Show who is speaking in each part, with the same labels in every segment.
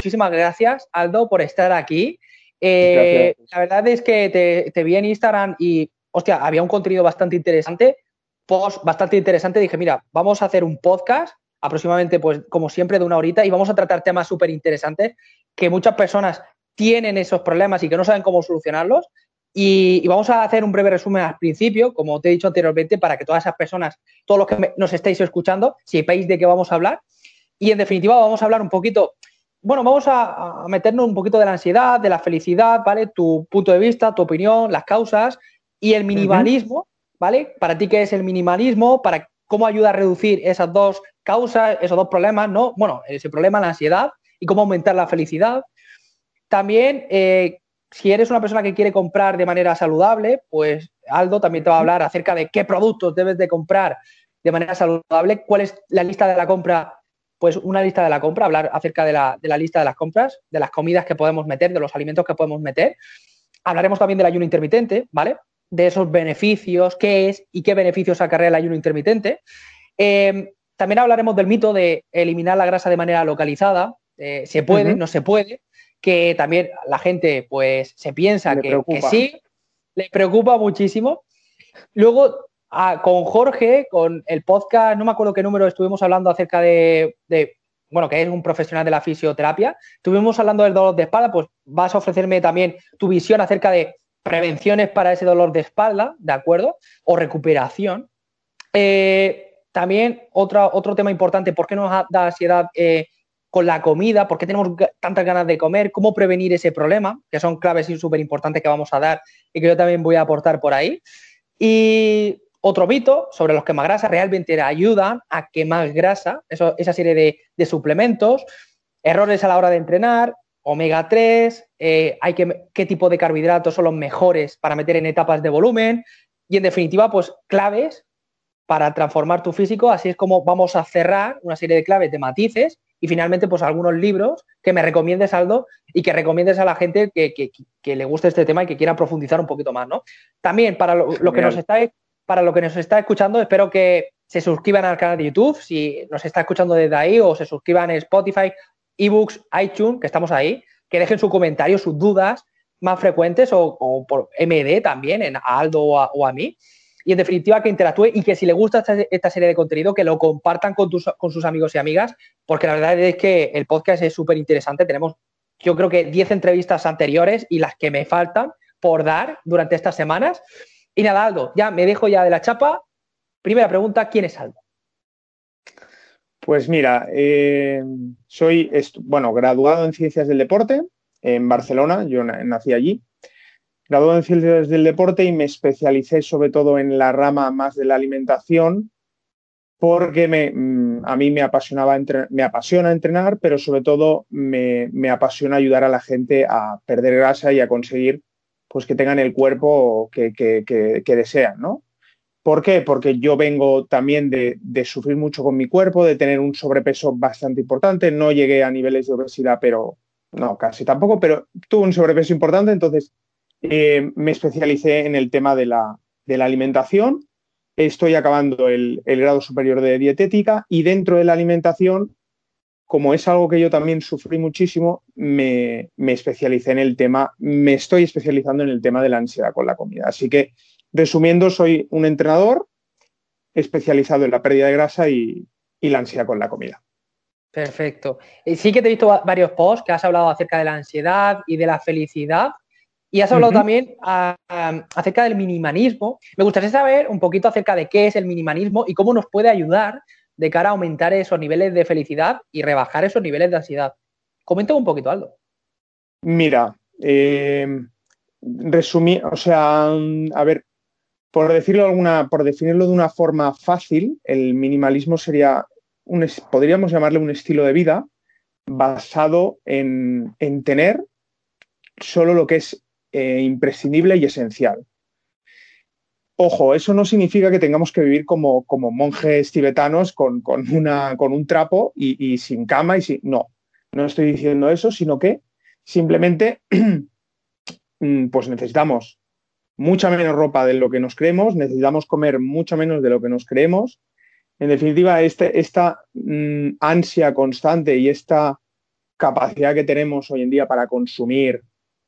Speaker 1: Muchísimas gracias, Aldo, por estar aquí. Eh, la verdad es que te, vi en Instagram y, hostia, había un contenido bastante interesante, post bastante interesante. Dije, mira, vamos a hacer un podcast aproximadamente, pues, como siempre, de una horita y vamos a tratar temas súper interesantes que muchas personas tienen esos problemas y que no saben cómo solucionarlos. Y, vamos a hacer un breve resumen al principio, como te he dicho anteriormente, para que todas esas personas, todos los que nos estéis escuchando, sepáis de qué vamos a hablar. Y en definitiva, vamos a hablar un poquito bueno, vamos a, meternos un poquito de la ansiedad, de la felicidad, ¿vale? Tu punto de vista, tu opinión, las causas y el minimalismo, ¿vale? Para ti, ¿qué es el minimalismo? Para cómo ayuda a reducir esas dos causas, esos dos problemas, ¿no? Bueno, ese problema, la ansiedad y cómo aumentar la felicidad. También, eh, si eres una persona que quiere comprar de manera saludable, pues Aldo también te va a hablar acerca de qué productos debes de comprar de manera saludable, cuál es la lista de la compra pues una lista de la compra, hablar acerca de la, lista de las compras, de las comidas que podemos meter, de los alimentos que podemos meter. Hablaremos también del ayuno intermitente, ¿vale? De esos beneficios, qué es y qué beneficios acarrea el ayuno intermitente. Em, también hablaremos del mito de eliminar la grasa de manera localizada. Eh, se puede, no se puede. Que también la gente, pues, se piensa que, que, sí, le preocupa muchísimo. Luego con Jorge, con el podcast, no me acuerdo qué número estuvimos hablando acerca de, bueno, que es un profesional de la fisioterapia, estuvimos hablando del dolor de espalda, pues vas a ofrecerme también tu visión acerca de prevenciones para ese dolor de espalda, ¿de acuerdo? O recuperación. Eh, también otro, otro tema importante, ¿por qué nos da ansiedad eh, con la comida? ¿Por qué tenemos tantas ganas de comer? ¿Cómo prevenir ese problema? Que son claves y súper importantes que vamos a dar y que yo también voy a aportar por ahí. Y otro mito sobre los quemagrasas realmente ayudan a quemar grasa, esa serie de, suplementos, errores a la hora de entrenar, omega 3, eh, hay que, qué tipo de carbohidratos son los mejores para meter en etapas de volumen y en definitiva, pues claves para transformar tu físico. Así es como vamos a cerrar una serie de claves de matices y finalmente, pues algunos libros que me recomiendes, Aldo, y que recomiendes a la gente que, le guste este tema y que quiera profundizar un poquito más, ¿no? También para lo, lo que nos está para lo que nos está escuchando, espero que se suscriban al canal de YouTube, si nos está escuchando desde ahí, o se suscriban en Spotify, eBooks, iTunes, que estamos ahí, que dejen su comentario, sus dudas más frecuentes o, por MD también, en Aldo o a, mí. Y en definitiva, que interactúe y que si le gusta esta, serie de contenido, que lo compartan con, con sus amigos y amigas, porque la verdad es que el podcast es súper interesante. Tenemos, yo creo que 10 entrevistas anteriores y las que me faltan por dar durante estas semanas. Y nada, Aldo, ya me dejo ya de la chapa. Primera pregunta, ¿quién es Aldo?
Speaker 2: Pues mira, eh, soy, bueno, graduado en Ciencias del Deporte en Barcelona, yo nací allí. Graduado en Ciencias del Deporte y me especialicé sobre todo en la rama más de la alimentación porque me, mm, a mí me, apasionaba me apasiona entrenar, pero sobre todo me, me apasiona ayudar a la gente a perder grasa y a conseguir pues que tengan el cuerpo que, desean, ¿no? ¿Por qué? Porque yo vengo también de, sufrir mucho con mi cuerpo, de tener un sobrepeso bastante importante. No llegué a niveles de obesidad, pero no, casi tampoco, pero tuve un sobrepeso importante. Entonces eh, me especialicé en el tema de la, alimentación. Estoy acabando el, el, grado superior de dietética y dentro de la alimentación como es algo que yo también sufrí muchísimo, me, especialicé en el tema, me estoy especializando en el tema de la ansiedad con la comida. Así que, resumiendo, soy un entrenador especializado en la pérdida de grasa y, la ansiedad con la comida.
Speaker 1: Perfecto. Eh, sí que te he visto varios posts que has hablado acerca de la ansiedad y de la felicidad. Y has hablado también acerca del minimalismo. Me gustaría saber un poquito acerca de qué es el minimalismo y cómo nos puede ayudar de cara a aumentar esos niveles de felicidad y rebajar esos niveles de ansiedad. Comenta un poquito, Aldo.
Speaker 2: Mira, eh, resumir, o sea, a ver, por decirlo alguna, por definirlo de una forma fácil, el minimalismo sería un, podríamos llamarle un estilo de vida basado en, tener solo lo que es eh, imprescindible y esencial. Ojo, eso no significa que tengamos que vivir como, monjes tibetanos con, un trapo y, sin cama y. No, no estoy diciendo eso, sino que simplemente mm, pues necesitamos mucha menos ropa de lo que nos creemos, necesitamos comer mucho menos de lo que nos creemos. En definitiva, este, esta mm, ansia constante y esta capacidad que tenemos hoy en día para consumir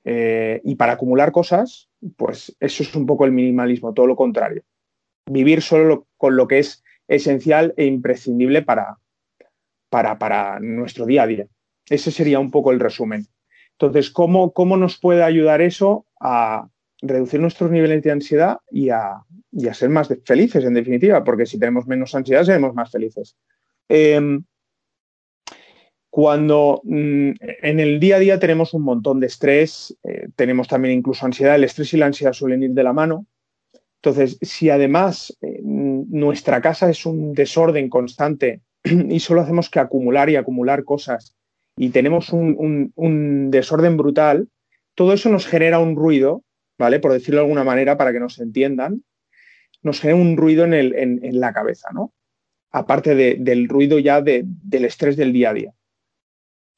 Speaker 2: eh, y para acumular cosas, pues eso es un poco el minimalismo, todo lo contrario. Vivir solo con lo que es esencial e imprescindible para, para, para, nuestro día a día. Ese sería un poco el resumen. Entonces, ¿cómo, ¿cómo, nos puede ayudar eso a reducir nuestros niveles de ansiedad y a, y a ser más felices, en definitiva? Porque si tenemos menos ansiedad, seremos más felices. Em, cuando mm, en el día a día tenemos un montón de estrés, eh, tenemos también incluso ansiedad, el estrés y la ansiedad suelen ir de la mano. Entonces, si además eh, nuestra casa es un desorden constante y solo hacemos que acumular y acumular cosas y tenemos un, desorden brutal, todo eso nos genera un ruido, ¿vale? Por decirlo de alguna manera, para que nos entiendan, nos genera un ruido en, la cabeza, ¿no? Aparte del ruido ya del estrés del día a día.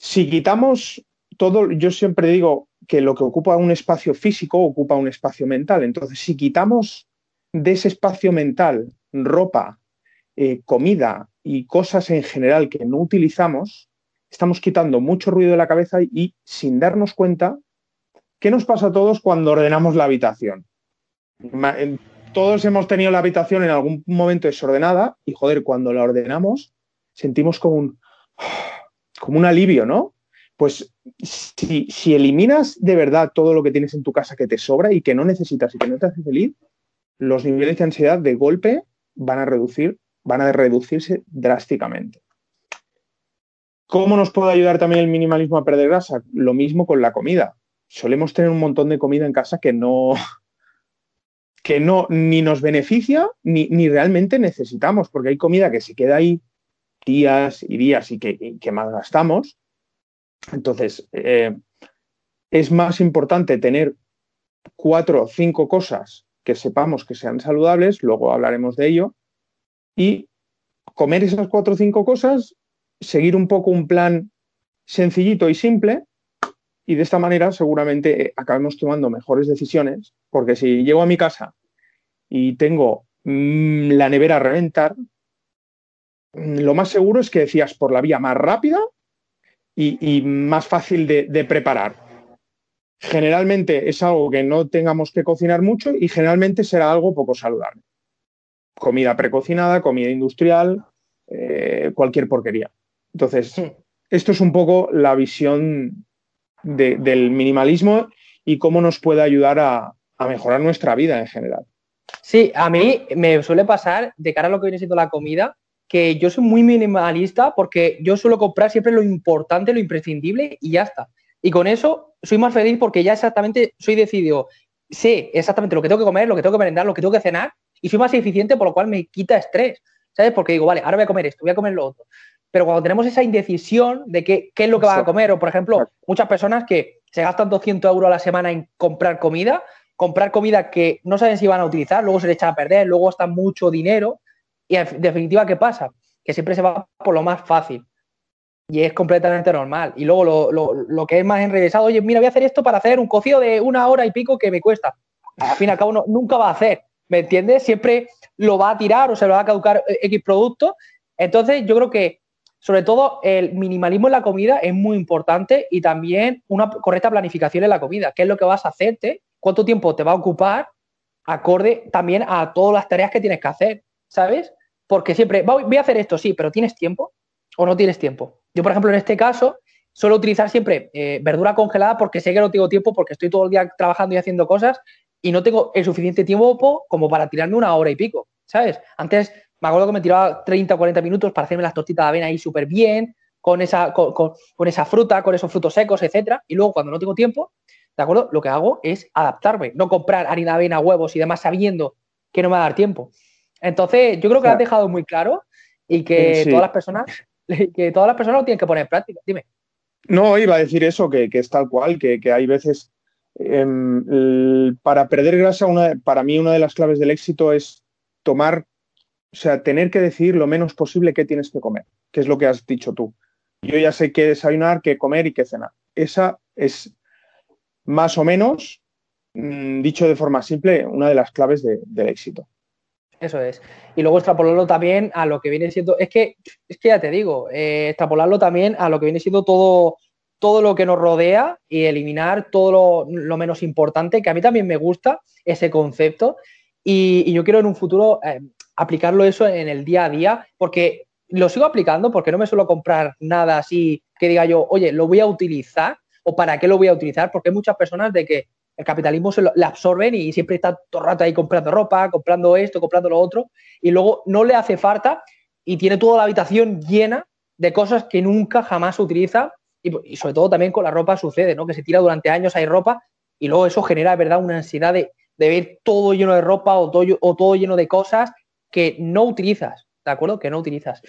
Speaker 2: Si quitamos todo, yo siempre digo que lo que ocupa un espacio físico ocupa un espacio mental. Entonces, si quitamos de ese espacio mental ropa, eh, comida y cosas en general que no utilizamos, estamos quitando mucho ruido de la cabeza y, sin darnos cuenta, ¿qué nos pasa a todos cuando ordenamos la habitación? Todos hemos tenido la habitación en algún momento desordenada y, joder, cuando la ordenamos, sentimos como un como un alivio, ¿no? Pues si, eliminas de verdad todo lo que tienes en tu casa que te sobra y que no necesitas y que no te hace feliz, los niveles de ansiedad de golpe van a reducir, van a reducirse drásticamente. ¿Cómo nos puede ayudar también el minimalismo a perder grasa? Lo mismo con la comida. Solemos tener un montón de comida en casa que no, que no ni nos beneficia ni, ni realmente necesitamos, porque hay comida que se queda ahí días y días y que, que más gastamos. Entonces, eh, es más importante tener cuatro o cinco cosas que sepamos que sean saludables, luego hablaremos de ello, y comer esas cuatro o cinco cosas, seguir un poco un plan sencillito y simple, y de esta manera seguramente acabemos tomando mejores decisiones, porque si llego a mi casa y tengo mm, la nevera a reventar, lo más seguro es que decías por la vía más rápida y, más fácil de, preparar. Generalmente es algo que no tengamos que cocinar mucho y generalmente será algo poco saludable. Comida precocinada, comida industrial, eh, cualquier porquería. Entonces, esto es un poco la visión del minimalismo y cómo nos puede ayudar a, a mejorar nuestra vida en general.
Speaker 1: Sí, a mí me suele pasar de cara a lo que viene siendo la comida, que yo soy muy minimalista porque yo suelo comprar siempre lo importante, lo imprescindible y ya está. Y con eso soy más feliz porque ya exactamente soy decidido, sé exactamente lo que tengo que comer, lo que tengo que merendar, lo que tengo que cenar y soy más eficiente, por lo cual me quita estrés. ¿Sabes? Porque digo, vale, ahora voy a comer esto, voy a comer lo otro. Pero cuando tenemos esa indecisión de qué, qué es lo que van a comer, o por ejemplo, muchas personas que se gastan 200 euros a la semana en comprar comida, comprar comida que no saben si van a utilizar, luego se le echan a perder, luego gastan mucho dinero y en definitiva, ¿qué pasa? Que siempre se va por lo más fácil. Y es completamente normal. Y luego lo, que es más enrevesado, oye, mira, voy a hacer esto para hacer un cocido de una hora y pico que me cuesta. Al fin y al cabo, nunca va a hacer. ¿Me entiendes? Siempre lo va a tirar o se lo va a caducar eh, X producto. Entonces, yo creo que, sobre todo, el minimalismo en la comida es muy importante y también una correcta planificación en la comida. ¿Qué es lo que vas a hacerte? ¿Cuánto tiempo te va a ocupar? Acorde también a todas las tareas que tienes que hacer. ¿Sabes? Porque siempre, voy a hacer esto, sí, pero ¿tienes tiempo o no tienes tiempo? Yo, por ejemplo, en este caso, suelo utilizar siempre eh, verdura congelada porque sé que no tengo tiempo, porque estoy todo el día trabajando y haciendo cosas y no tengo el suficiente tiempo como para tirarme una hora y pico, ¿sabes? Antes me acuerdo que me tiraba 30 o 40 minutos para hacerme las tortitas de avena ahí súper bien, con esa, con, esa fruta, con esos frutos secos, etcétera. Y luego, cuando no tengo tiempo, ¿de acuerdo? Lo que hago es adaptarme, no comprar harina de avena, huevos y demás sabiendo que no me va a dar tiempo. Entonces, yo creo que lo has dejado muy claro y que todas las personas que todas las personas lo tienen que poner en práctica. Dime.
Speaker 2: No, iba a decir eso, que, es tal cual, que, hay veces em, para perder grasa, una, para mí una de las claves del éxito es tomar, o sea, tener que decidir lo menos posible qué tienes que comer, que es lo que has dicho tú. Yo ya sé qué desayunar, qué comer y qué cenar. Esa es más o menos, mm, dicho de forma simple, una de las claves del éxito.
Speaker 1: Eso es. Y luego extrapolarlo también a lo que viene siendo. Es que, es que ya te digo, eh, extrapolarlo también a lo que viene siendo todo, todo lo que nos rodea y eliminar todo lo, menos importante, que a mí también me gusta ese concepto. Y, yo quiero en un futuro eh, aplicarlo eso en el día a día, porque lo sigo aplicando, porque no me suelo comprar nada así que diga yo, oye, lo voy a utilizar o para qué lo voy a utilizar, porque hay muchas personas de que el capitalismo se lo, le absorben y siempre está todo el rato ahí comprando ropa, comprando esto, comprando lo otro, y luego no le hace falta y tiene toda la habitación llena de cosas que nunca jamás utiliza y, sobre todo también con la ropa sucede, ¿no? Que se tira durante años, hay ropa y luego eso genera, de verdad, una ansiedad de, ver todo lleno de ropa o todo, o todo lleno de cosas que no utilizas, ¿de acuerdo? Que no utilizas.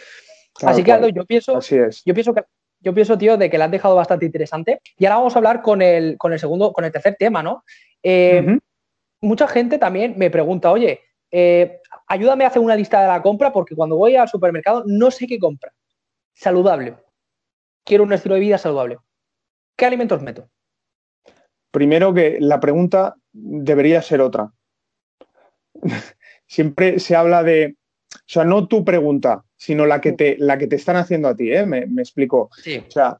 Speaker 1: Así que, Aldo, yo pienso, yo pienso que yo pienso, tío, de que la han dejado bastante interesante. Y ahora vamos a hablar con el, con el segundo, con el tercer tema, ¿no? Eh, mucha gente también me pregunta, oye, eh, ayúdame a hacer una lista de la compra porque cuando voy al supermercado no sé qué compra. Saludable. Quiero un estilo de vida saludable. ¿Qué alimentos meto?
Speaker 2: Primero que la pregunta debería ser otra. Siempre se habla de, o sea, no tu pregunta, sino la que te, la que te están haciendo a ti, ¿eh? Me, explico. O sea,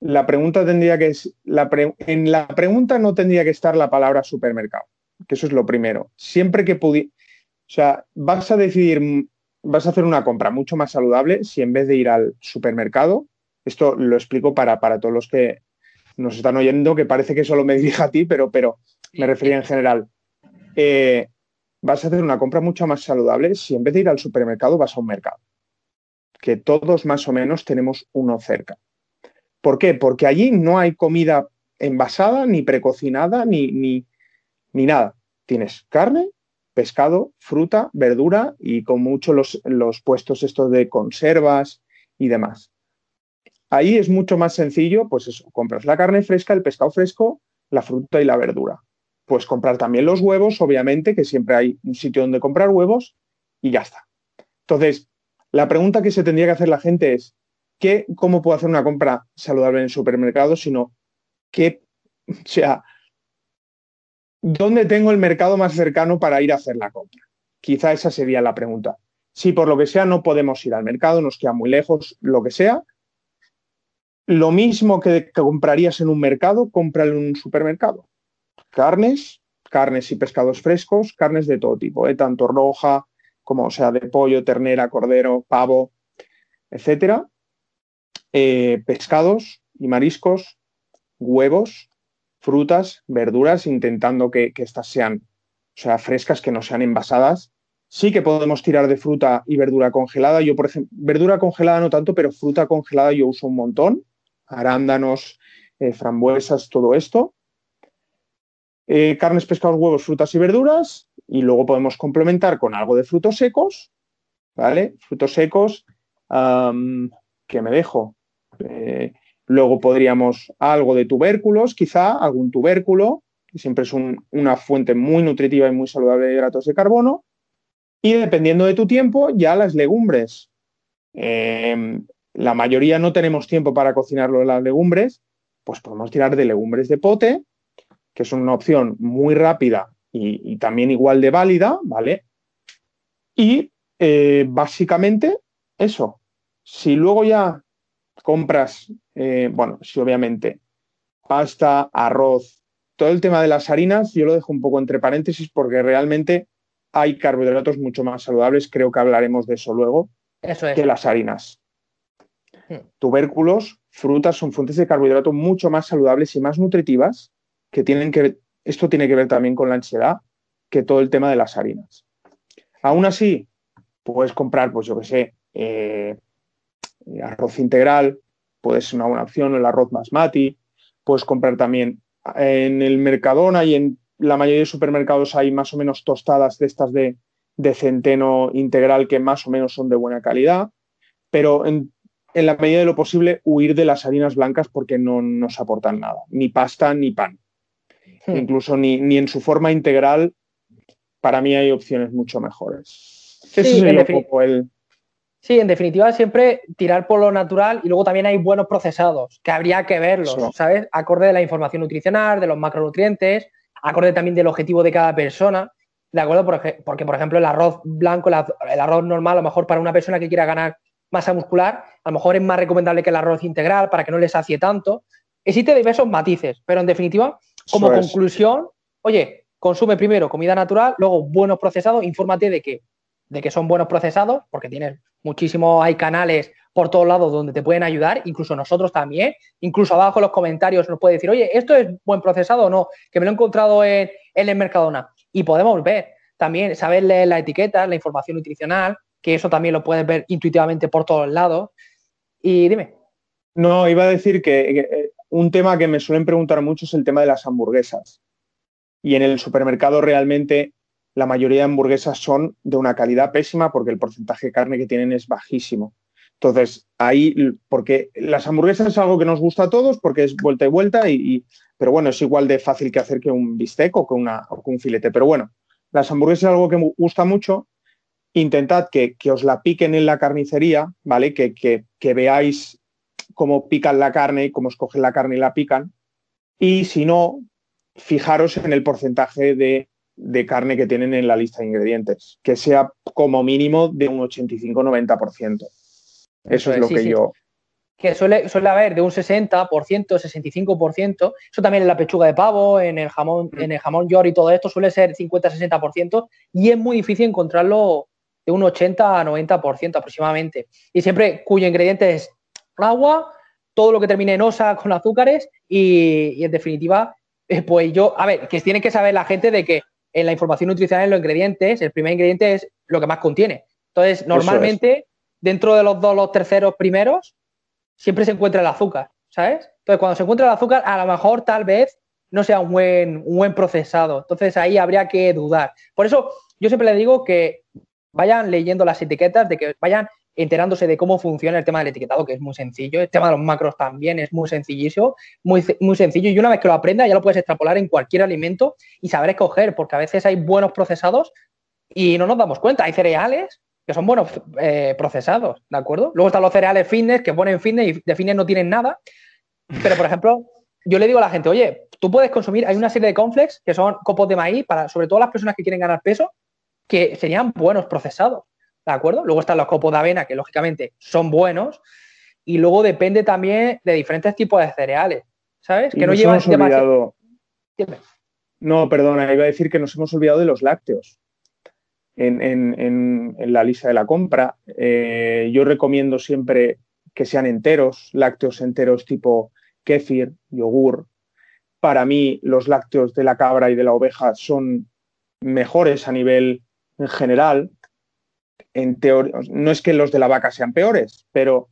Speaker 2: la pregunta tendría que es, la en la pregunta no tendría que estar la palabra supermercado, que eso es lo primero. Siempre que pudiera, o sea, vas a decidir, vas a hacer una compra mucho más saludable si en vez de ir al supermercado, esto lo explico para, para todos los que nos están oyendo, que parece que solo me dirija a ti, pero, pero me refería en general. Eh, vas a hacer una compra mucho más saludable si en vez de ir al supermercado vas a un mercado que todos más o menos tenemos uno cerca. ¿Por qué? Porque allí no hay comida envasada, ni precocinada, ni, ni, ni nada. Tienes carne, pescado, fruta, verdura y con mucho los, los puestos estos de conservas y demás. Ahí es mucho más sencillo, pues eso, compras la carne fresca, el pescado fresco, la fruta y la verdura. Pues comprar también los huevos, obviamente, que siempre hay un sitio donde comprar huevos y ya está. Entonces, la pregunta que se tendría que hacer la gente es, ¿qué, ¿cómo puedo hacer una compra saludable en supermercado? Sino, ¿qué, o sea, ¿dónde tengo el mercado más cercano para ir a hacer la compra? Quizá esa sería la pregunta. Si por lo que sea no podemos ir al mercado, nos queda muy lejos, lo que sea, lo mismo que, comprarías en un mercado, cómpralo en un supermercado. Carnes, carnes y pescados frescos, carnes de todo tipo, ¿eh? tanto roja, como sea de pollo, ternera, cordero, pavo, etcétera. Eh, pescados y mariscos, huevos, frutas, verduras, intentando que, que estas sean o sea, frescas, que no sean envasadas. Sí que podemos tirar de fruta y verdura congelada. Yo, por ejemplo, verdura congelada no tanto, pero fruta congelada yo uso un montón. Arándanos, eh, frambuesas, todo esto. Eh, carnes, pescados, huevos, frutas y verduras y luego podemos complementar con algo de frutos secos, ¿vale? Frutos secos, que me dejo? Eh, luego podríamos algo de tubérculos, quizá algún tubérculo, que siempre es una fuente muy nutritiva y muy saludable de hidratos de carbono. Y dependiendo de tu tiempo, ya las legumbres. Em, la mayoría no tenemos tiempo para cocinarlo las legumbres, pues podemos tirar de legumbres de pote, que es una opción muy rápida y, también igual de válida, ¿vale? Y eh, básicamente eso. Si luego ya compras, eh, bueno, si obviamente pasta, arroz, todo el tema de las harinas, yo lo dejo un poco entre paréntesis porque realmente hay carbohidratos mucho más saludables, creo que hablaremos de eso luego,
Speaker 1: eso
Speaker 2: que las harinas. Hmm. Tubérculos, frutas son fuentes de carbohidratos mucho más saludables y más nutritivas que tienen que, esto tiene que ver también con la ansiedad, que todo el tema de las harinas. Aún así, puedes comprar, pues yo que sé, eh, arroz integral, puede ser una buena opción, el arroz basmati, puedes comprar también en el Mercadona y en la mayoría de supermercados hay más o menos tostadas de estas de, de centeno integral que más o menos son de buena calidad. pero en, la medida de lo posible huir de las harinas blancas porque no nos aportan nada, ni pasta ni pan. Incluso ni, ni, en su forma integral, para mí hay opciones mucho mejores.
Speaker 1: Sí, el... Sí, en definitiva, siempre tirar por lo natural y luego también hay buenos procesados, que habría que verlos, ¿sabes? Acorde de la información nutricional, de los macronutrientes, acorde también del objetivo de cada persona. ¿De acuerdo? Porque, por ejemplo, el arroz blanco, el arroz normal, a lo mejor para una persona que quiera ganar masa muscular, a lo mejor es más recomendable que el arroz integral para que no le sacie tanto. Existen diversos matices, pero en definitiva, como conclusión, oye, consume primero comida natural, luego buenos procesados, infórmate de que, de que son buenos procesados, porque tienes muchísimos, hay canales por todos lados donde te pueden ayudar, incluso nosotros también, incluso abajo en los comentarios nos puede decir, oye, ¿esto es buen procesado o no? Que me lo he encontrado en, en el Mercadona. Y podemos ver también, saber leer la etiqueta, la información nutricional, que eso también lo puedes ver intuitivamente por todos lados. Y dime.
Speaker 2: No, iba a decir que, eh, un tema que me suelen preguntar mucho es el tema de las hamburguesas. Y en el supermercado realmente la mayoría de hamburguesas son de una calidad pésima porque el porcentaje de carne que tienen es bajísimo. Entonces, ahí, porque las hamburguesas es algo que nos gusta a todos porque es vuelta y vuelta, y, pero bueno, es igual de fácil que hacer que un bistec o que, una, un filete. Pero bueno, las hamburguesas es algo que me gusta mucho. Intentad que, os la piquen en la carnicería, ¿vale? Que, que, veáis cómo pican la carne y cómo escogen la carne y la pican. Y si no, fijaros en el porcentaje de, de carne que tienen en la lista de ingredientes, que sea como mínimo de un 85-90%. Eso es lo que yo.
Speaker 1: Que suele, suele haber de un 60%, 65%. Eso también en la pechuga de pavo, en el jamón, en el jamón york y todo esto suele ser 50-60%. Y es muy difícil encontrarlo de un 80 a 90% aproximadamente. Y siempre cuyo ingrediente es agua, todo lo que termine en osa con azúcares y, en definitiva, eh, pues yo, a ver, que tiene que saber la gente de que en la información nutricional en los ingredientes, el primer ingrediente es lo que más contiene. Entonces, normalmente dentro de los dos, los terceros primeros, siempre se encuentra el azúcar, ¿sabes? Entonces, cuando se encuentra el azúcar, a lo mejor tal vez no sea un buen, un buen procesado. Entonces, ahí habría que dudar. Por eso, yo siempre le digo que vayan leyendo las etiquetas, de que vayan enterándose de cómo funciona el tema del etiquetado, que es muy sencillo. El tema de los macros también es muy sencillísimo, muy, muy sencillo. Y una vez que lo aprendas, ya lo puedes extrapolar en cualquier alimento y saber escoger, porque a veces hay buenos procesados y no nos damos cuenta. Hay cereales que son buenos eh, procesados, ¿de acuerdo? Luego están los cereales fitness que ponen fitness y de fitness no tienen nada. Pero, por ejemplo, yo le digo a la gente, oye, tú puedes consumir, hay una serie de complex que son copos de maíz para, sobre todo las personas que quieren ganar peso, que serían buenos procesados, ¿de acuerdo? Luego están los copos de avena, que lógicamente son buenos, y luego depende también de diferentes tipos de cereales, ¿sabes? Que no llevan
Speaker 2: demasiado. No, perdona, iba a decir que nos hemos olvidado de los lácteos en, la lista de la compra. Eh, yo recomiendo siempre que sean enteros, lácteos enteros tipo kéfir, yogur. Para mí, los lácteos de la cabra y de la oveja son mejores a nivel en general. En no es que los de la vaca sean peores, pero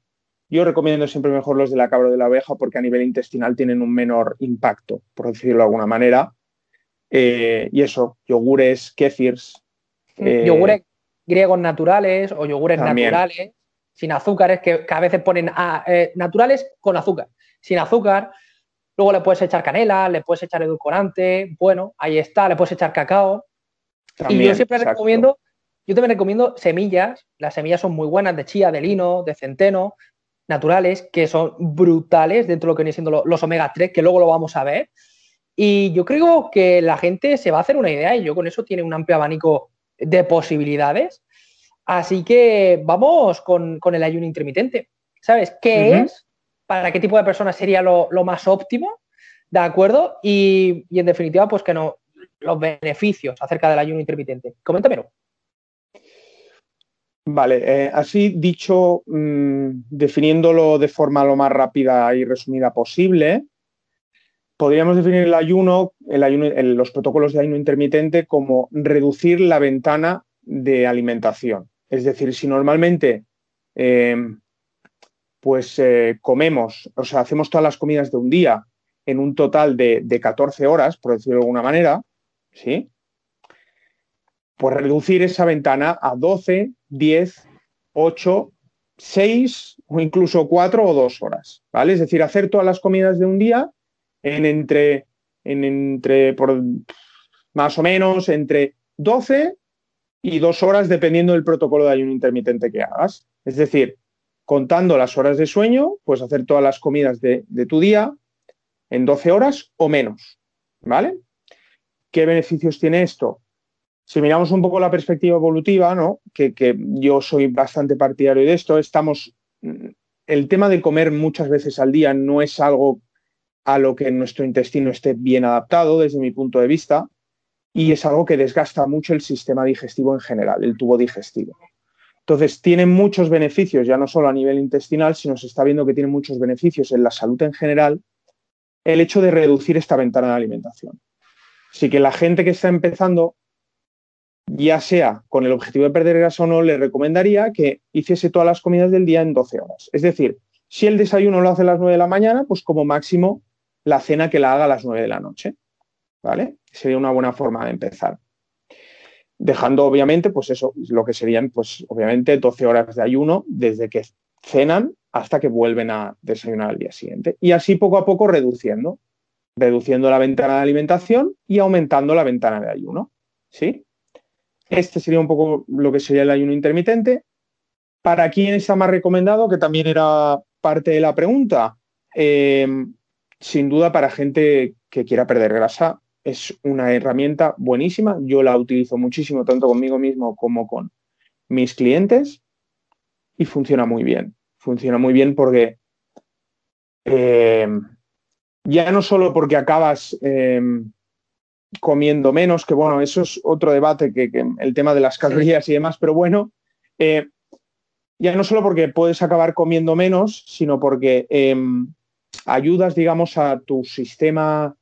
Speaker 2: yo recomiendo siempre mejor los de la cabra o de la oveja porque a nivel intestinal tienen un menor impacto, por decirlo de alguna manera. Eh, y eso, yogures, kéfirs,
Speaker 1: eh, yogures griegos naturales o yogures naturales, sin azúcares, que, a veces ponen ah, eh, naturales con azúcar, sin azúcar. Luego le puedes echar canela, le puedes echar edulcorante, bueno, ahí está, le puedes echar cacao. y yo siempre recomiendo, yo también recomiendo semillas, las semillas son muy buenas de chía, de lino, de centeno, naturales, que son brutales dentro de lo que vienen siendo los omega 3, que luego lo vamos a ver. Y yo creo que la gente se va a hacer una idea y yo con eso tiene un amplio abanico de posibilidades. Así que vamos con, el ayuno intermitente. ¿Sabes qué es? ¿Para qué tipo de personas sería lo, más óptimo? ¿De acuerdo? Y, en definitiva, pues que no, los beneficios acerca del ayuno intermitente. Coméntamelo.
Speaker 2: Vale, eh, así dicho, mm, definiéndolo de forma lo más rápida y resumida posible, podríamos definir el ayuno, los protocolos de ayuno intermitente como reducir la ventana de alimentación. Es decir, si normalmente em, pues eh, comemos, o sea, hacemos todas las comidas de un día en un total de, de 14 horas, por decirlo de alguna manera, ¿sí? Pues reducir esa ventana a 12, 10, 8 seis o incluso cuatro o dos horas, ¿vale? Es decir, hacer todas las comidas de un día en entre, en entre por más o menos entre 12 y dos horas dependiendo del protocolo de ayuno intermitente que hagas. Es decir, contando las horas de sueño, pues hacer todas las comidas de, de tu día en 12 horas o menos, ¿vale? ¿Qué beneficios tiene esto? Si miramos un poco la perspectiva evolutiva, ¿no? que, yo soy bastante partidario de esto, estamos. El tema de comer muchas veces al día no es algo a lo que nuestro intestino esté bien adaptado desde mi punto de vista y es algo que desgasta mucho el sistema digestivo en general, el tubo digestivo. Entonces, tiene muchos beneficios, ya no solo a nivel intestinal, sino se está viendo que tiene muchos beneficios en la salud en general el hecho de reducir esta ventana de alimentación. Así que la gente que está empezando, ya sea con el objetivo de perder grasa o no, le recomendaría que hiciese todas las comidas del día en 12 horas. Es decir, si el desayuno lo hace a las 9 de la mañana, pues como máximo la cena que la haga a las 9 de la noche. ¿Vale? Sería una buena forma de empezar. Dejando, obviamente, pues eso, lo que serían, pues obviamente, 12 horas de ayuno desde que cenan hasta que vuelven a desayunar al día siguiente. Y así poco a poco reduciendo reduciendo la ventana de alimentación y aumentando la ventana de ayuno. ¿Sí? Este sería un poco lo que sería el ayuno intermitente. ¿Para quién está más recomendado? Que también era parte de la pregunta. Eh, sin duda para gente que quiera perder grasa es una herramienta buenísima. Yo la utilizo muchísimo tanto conmigo mismo como con mis clientes y funciona muy bien. Funciona muy bien porque eh, ya no solo porque acabas em, comiendo menos, que bueno, eso es otro debate que, el tema de las calorías y demás, pero bueno, eh, ya no solo porque puedes acabar comiendo menos, sino porque em, ayudas, digamos, a tu sistema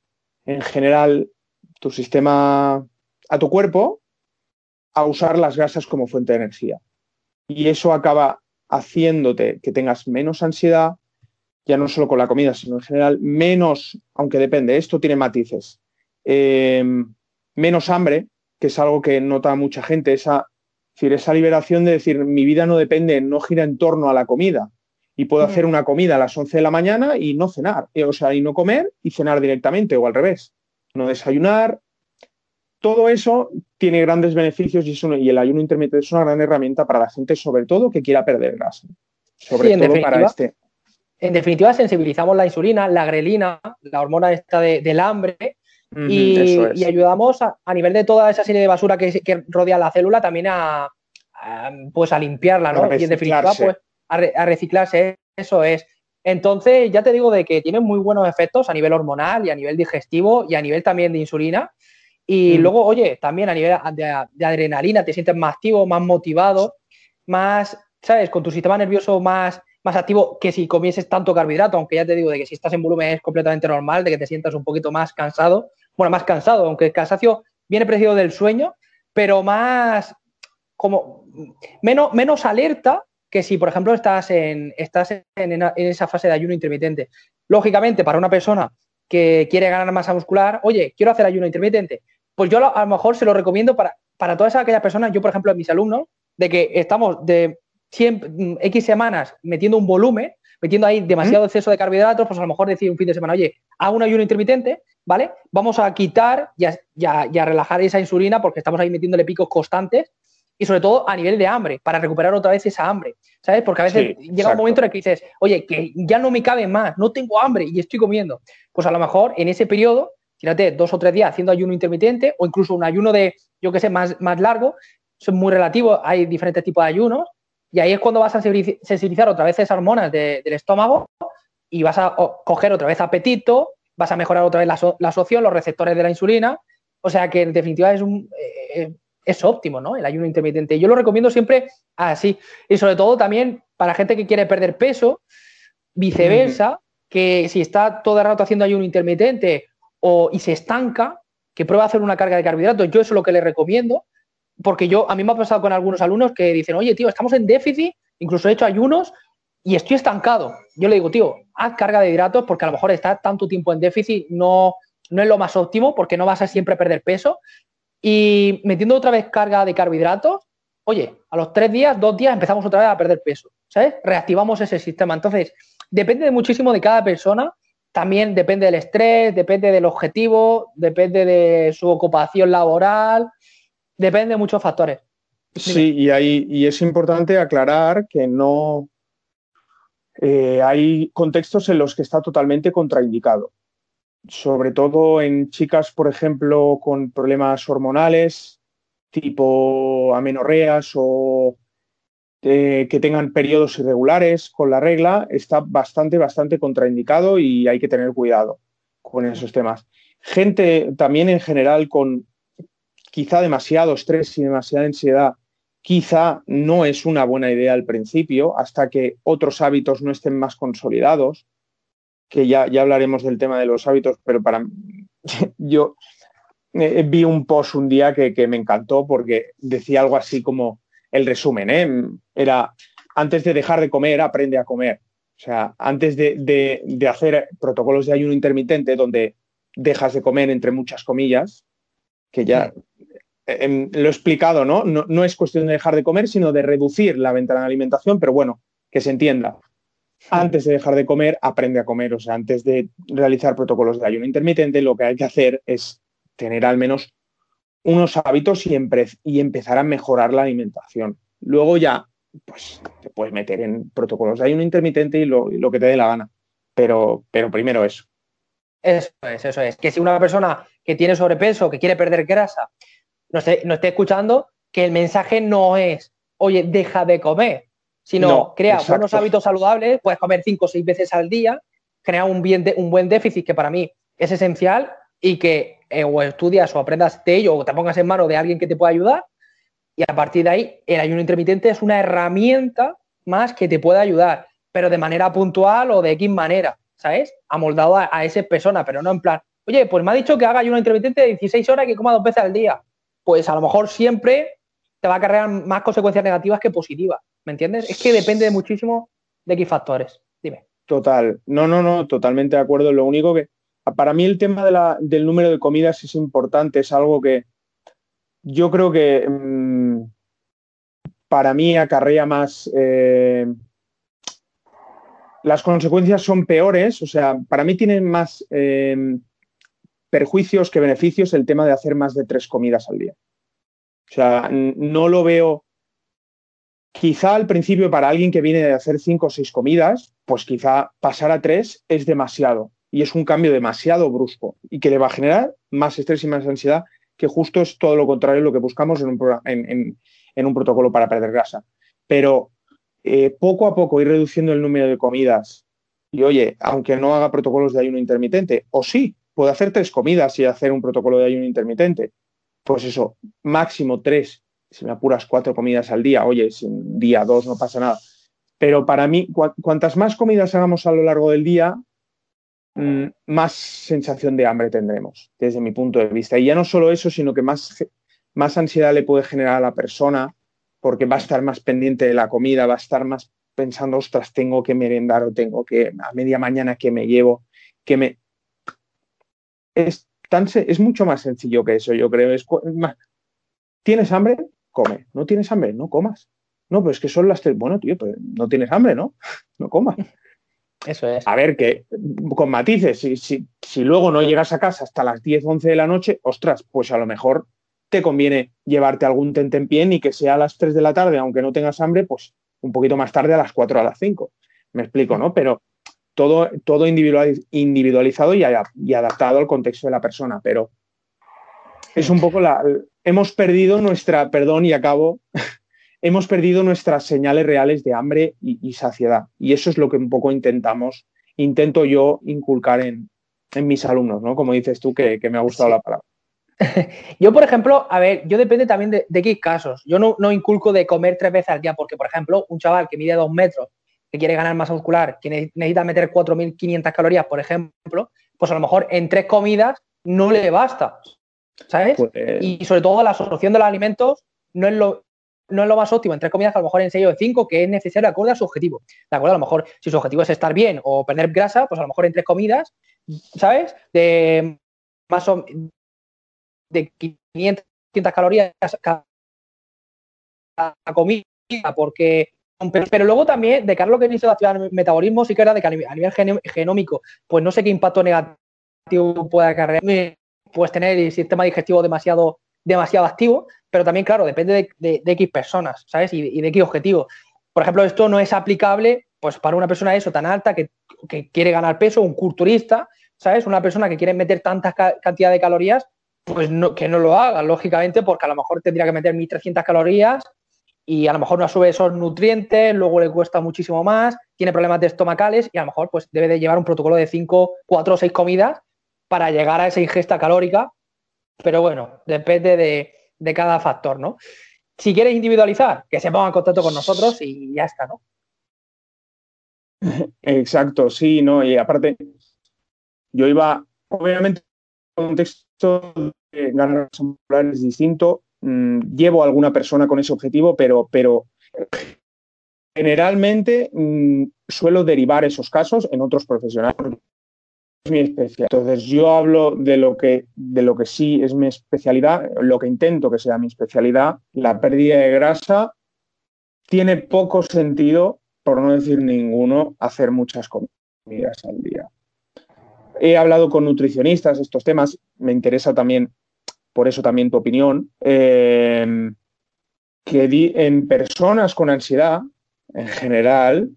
Speaker 2: en general, tu sistema, a tu cuerpo, a usar las grasas como fuente de energía. Y eso acaba haciéndote que tengas menos ansiedad, ya no solo con la comida, sino en general, menos, aunque depende, esto tiene matices, eh, menos hambre, que es algo que nota mucha gente, esa, decir, esa liberación de decir, mi vida no depende, no gira en torno a la comida. Y puedo hacer una comida a las 11 de la mañana y no cenar, eh, o sea, y no comer y cenar directamente, o al revés, no desayunar. Todo eso tiene grandes beneficios y, y el ayuno intermitente es una gran herramienta para la gente, sobre todo que quiera perder grasa. Sobre todo para este,
Speaker 1: en definitiva, sensibilizamos la insulina, la grelina, la hormona esta del hambre, y, ayudamos a, nivel de toda esa serie de basura que, rodea la célula también a, pues a limpiarla, ¿no? y en definitiva, pues a, reciclarse. Eso es. Entonces, ya te digo de que tiene muy buenos efectos a nivel hormonal y a nivel digestivo y a nivel también de insulina. Y mm. luego, oye, también a nivel de, de, adrenalina te sientes más activo, más motivado, más, ¿sabes? Con tu sistema nervioso más más activo que si comieses tanto carbohidrato, aunque ya te digo de que si estás en volumen es completamente normal, de que te sientas un poquito más cansado, bueno, más cansado, aunque el cansancio viene precedido del sueño, pero más como menos, menos alerta que si, por ejemplo, estás en, estás en, esa fase de ayuno intermitente. Lógicamente, para una persona que quiere ganar masa muscular, oye, quiero hacer ayuno intermitente, pues yo a lo mejor se lo recomiendo para, para todas aquellas personas, yo por ejemplo, a mis alumnos, de que estamos de Mm, X semanas metiendo un volumen, metiendo ahí demasiado exceso de carbohidratos, pues a lo mejor decir un fin de semana, oye, hago un ayuno intermitente, ¿vale? Vamos a quitar y a, relajar esa insulina porque estamos ahí metiéndole picos constantes y sobre todo a nivel de hambre, para recuperar otra vez esa hambre, ¿sabes? Porque a veces llega un momento en el que dices, oye, que ya no me cabe más, no tengo hambre y estoy comiendo. Pues a lo mejor en ese periodo, fíjate, dos o tres días haciendo ayuno intermitente o incluso un ayuno de, yo qué sé, más, más largo, son muy relativos, hay diferentes tipos de ayunos, y ahí es cuando vas a sensibilizar otra vez esas hormonas del estómago y vas a coger otra vez apetito, vas a mejorar otra vez la, la asociación, los receptores de la insulina. O sea que en definitiva es, un, eh, es óptimo, ¿no? El ayuno intermitente. Yo lo recomiendo siempre así. Y sobre todo también para gente que quiere perder peso, viceversa, que si está todo el rato haciendo ayuno intermitente o, y se estanca, que prueba a hacer una carga de carbohidratos. Yo eso es lo que le recomiendo porque yo, a mí me ha pasado con algunos alumnos que dicen, oye, tío, estamos en déficit, incluso he hecho ayunos y estoy estancado. Yo le digo, tío, haz carga de hidratos porque a lo mejor estar tanto tiempo en déficit no, no es lo más óptimo porque no vas a siempre perder peso. Y metiendo otra vez carga de carbohidratos, oye, a los tres días, dos días empezamos otra vez a perder peso. ¿sabes? Reactivamos ese sistema. Entonces, depende muchísimo de cada persona, también depende del estrés, depende del objetivo, depende de su ocupación laboral, depende de muchos factores.
Speaker 2: Sí, y, ahí, y es importante aclarar que no eh, hay contextos en los que está totalmente contraindicado. Sobre todo en chicas, por ejemplo, con problemas hormonales, tipo amenorreas o eh, que tengan periodos irregulares con la regla, está bastante, bastante contraindicado y hay que tener cuidado con esos temas. Gente también en general con quizá demasiado estrés y demasiada ansiedad, quizá no es una buena idea al principio, hasta que otros hábitos no estén más consolidados, que ya, ya hablaremos del tema de los hábitos, pero para yo eh, vi un post un día que, que me encantó porque decía algo así como el resumen, ¿eh? Era, antes de dejar de comer, aprende a comer. O sea, antes de, hacer protocolos de ayuno intermitente donde dejas de comer, entre muchas comillas, que ya em, lo he explicado, ¿no? ¿no? es cuestión de dejar de comer, sino de reducir la ventana de alimentación, pero bueno, que se entienda. Antes de dejar de comer, aprende a comer. O sea, antes de realizar protocolos de ayuno intermitente, lo que hay que hacer es tener al menos unos hábitos y, y empezar a mejorar la alimentación. Luego ya, pues te puedes meter en protocolos de ayuno intermitente y lo, que te dé la gana. Pero, pero primero eso.
Speaker 1: Eso es, eso es. Que si una persona que tiene sobrepeso, que quiere perder grasa, no esté, no esté escuchando, que el mensaje no es, oye, deja de comer, sino crea buenos hábitos saludables, puedes comer cinco o seis veces al día, crea un, bien un buen déficit que para mí es esencial y que eh, o estudias o aprendas de ello o te pongas en mano de alguien que te pueda ayudar y a partir de ahí el ayuno intermitente es una herramienta más que te puede ayudar, pero de manera puntual o de X manera, ¿sabes? Amoldado a, a esa persona, pero no en plan, oye, pues me ha dicho que haga ayuno intermitente de 16 horas y que coma dos veces al día. Pues a lo mejor siempre te va a cargar más consecuencias negativas que positivas, ¿me entiendes? Es que depende muchísimo de X factores. Dime.
Speaker 2: Total, no, no, no, totalmente de acuerdo. Lo único que para mí el tema del número de comidas es importante, es algo que yo creo que mm, para mí acarrea más... Eh, las consecuencias son peores, o sea, para mí tienen más eh, perjuicios que beneficios el tema de hacer más de tres comidas al día. O sea, no lo veo quizá al principio para alguien que viene de hacer cinco o seis comidas, pues quizá pasar a tres es demasiado y es un cambio demasiado brusco y que le va a generar más estrés y más ansiedad, que justo es todo lo contrario de lo que buscamos en un, protocolo para perder grasa. Pero eh, poco a poco ir reduciendo el número de comidas y oye, aunque no haga protocolos de ayuno intermitente, o sí, puedo hacer tres comidas y hacer un protocolo de ayuno intermitente, pues eso, máximo tres, si me apuras cuatro comidas al día, oye, sin día dos no pasa nada. Pero para mí, cuantas más comidas hagamos a lo largo del día, Mm, más sensación de hambre tendremos, desde mi punto de vista. Y ya no solo eso, sino que más, más ansiedad le puede generar a la persona, porque va a estar más pendiente de la comida, va a estar más pensando, ostras, tengo que merendar o tengo que a media mañana que me llevo, que me... Es, tan, es mucho más sencillo que eso, yo creo. Es, ¿Tienes hambre? Come. ¿No tienes hambre? No comas. No, pues es que son las tres. Bueno, tío, pues no tienes hambre, ¿no? No comas.
Speaker 1: Eso es.
Speaker 2: A ver, que con matices, si, si, luego no llegas a casa hasta las 10, 11 de la noche, ostras, pues a lo mejor te conviene llevarte algún tentempié y que sea a las 3 de la tarde, aunque no tengas hambre, pues un poquito más tarde a las 4 a las 5. Me explico, ¿no? Pero todo, todo individualizado y, y adaptado al contexto de la persona. Pero es un poco la. Hemos perdido nuestra, perdón, y acabo, hemos perdido nuestras señales reales de hambre y, saciedad. Y eso es lo que un poco intentamos, intento yo inculcar en, mis alumnos, ¿no? Como dices tú, que, me ha gustado la palabra.
Speaker 1: Yo, por ejemplo, a ver, yo depende también de, qué casos. Yo no, no, inculco de comer tres veces al día, porque, por ejemplo, un chaval que mide dos metros, que quiere ganar masa muscular, que necesita meter 4.500 calorías, por ejemplo, pues a lo mejor en tres comidas no le basta, ¿sabes? Pues, y sobre todo la solución de los alimentos no es lo, no es lo más óptimo entre comidas, a lo mejor en 6 o 5, que es necesario acorde a su objetivo. ¿De acuerdo? A lo mejor si su objetivo es estar bien o perder grasa, pues a lo mejor en tres comidas, ¿sabes? De más o de 500, calorías cada comida, porque pero luego también, de cara a lo que dice la ciudad metabolismo, sí que era de que a nivel, genómico, pues no sé qué impacto negativo puede acarrear, pues tener el sistema digestivo demasiado, demasiado activo, pero también, claro, depende de, X personas, ¿sabes? Y, de X objetivo. Por ejemplo, esto no es aplicable pues para una persona eso tan alta que, quiere ganar peso, un culturista, ¿sabes? Una persona que quiere meter tanta cantidad de calorías, pues no, que no lo haga, lógicamente, porque a lo mejor tendría que meter 1.300 calorías y a lo mejor no sube esos nutrientes, luego le cuesta muchísimo más, tiene problemas de estomacales y a lo mejor pues debe de llevar un protocolo de 5, 4 o 6 comidas para llegar a esa ingesta calórica. Pero bueno, depende de, de cada factor, ¿no? Si quieres individualizar, que se ponga en contacto con nosotros y ya está, ¿no?
Speaker 2: Exacto, sí, no, y aparte, yo iba, obviamente, en un contexto de ganar es distinto, mm, llevo a alguna persona con ese objetivo, pero, pero generalmente mm, suelo derivar esos casos en otros profesionales es mi especialidad. Entonces yo hablo de lo que de lo que sí es mi especialidad, lo que intento que sea mi especialidad, la pérdida de grasa tiene poco sentido, por no decir ninguno, hacer muchas comidas al día. He hablado con nutricionistas estos temas, me interesa también, por eso también tu opinión, eh, que en personas con ansiedad, en general,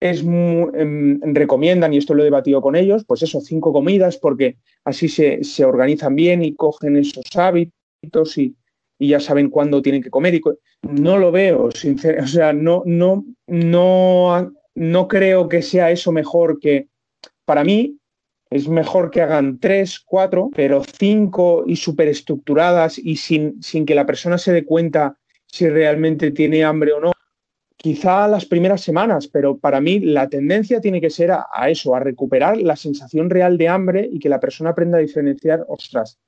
Speaker 2: es em, recomiendan, y esto lo he debatido con ellos, pues eso, cinco comidas, porque así se, organizan bien y cogen esos hábitos y, ya saben cuándo tienen que comer. Y no lo veo, sinceramente, o sea, no, no, no, no creo que sea eso mejor que, para mí, es mejor que hagan tres, cuatro, pero cinco y súper estructuradas y sin, sin que la persona se dé cuenta si realmente tiene hambre o no quizá las primeras semanas, pero para mí la tendencia tiene que ser a, eso, a recuperar la sensación real de hambre y que la persona aprenda a diferenciar, ostras,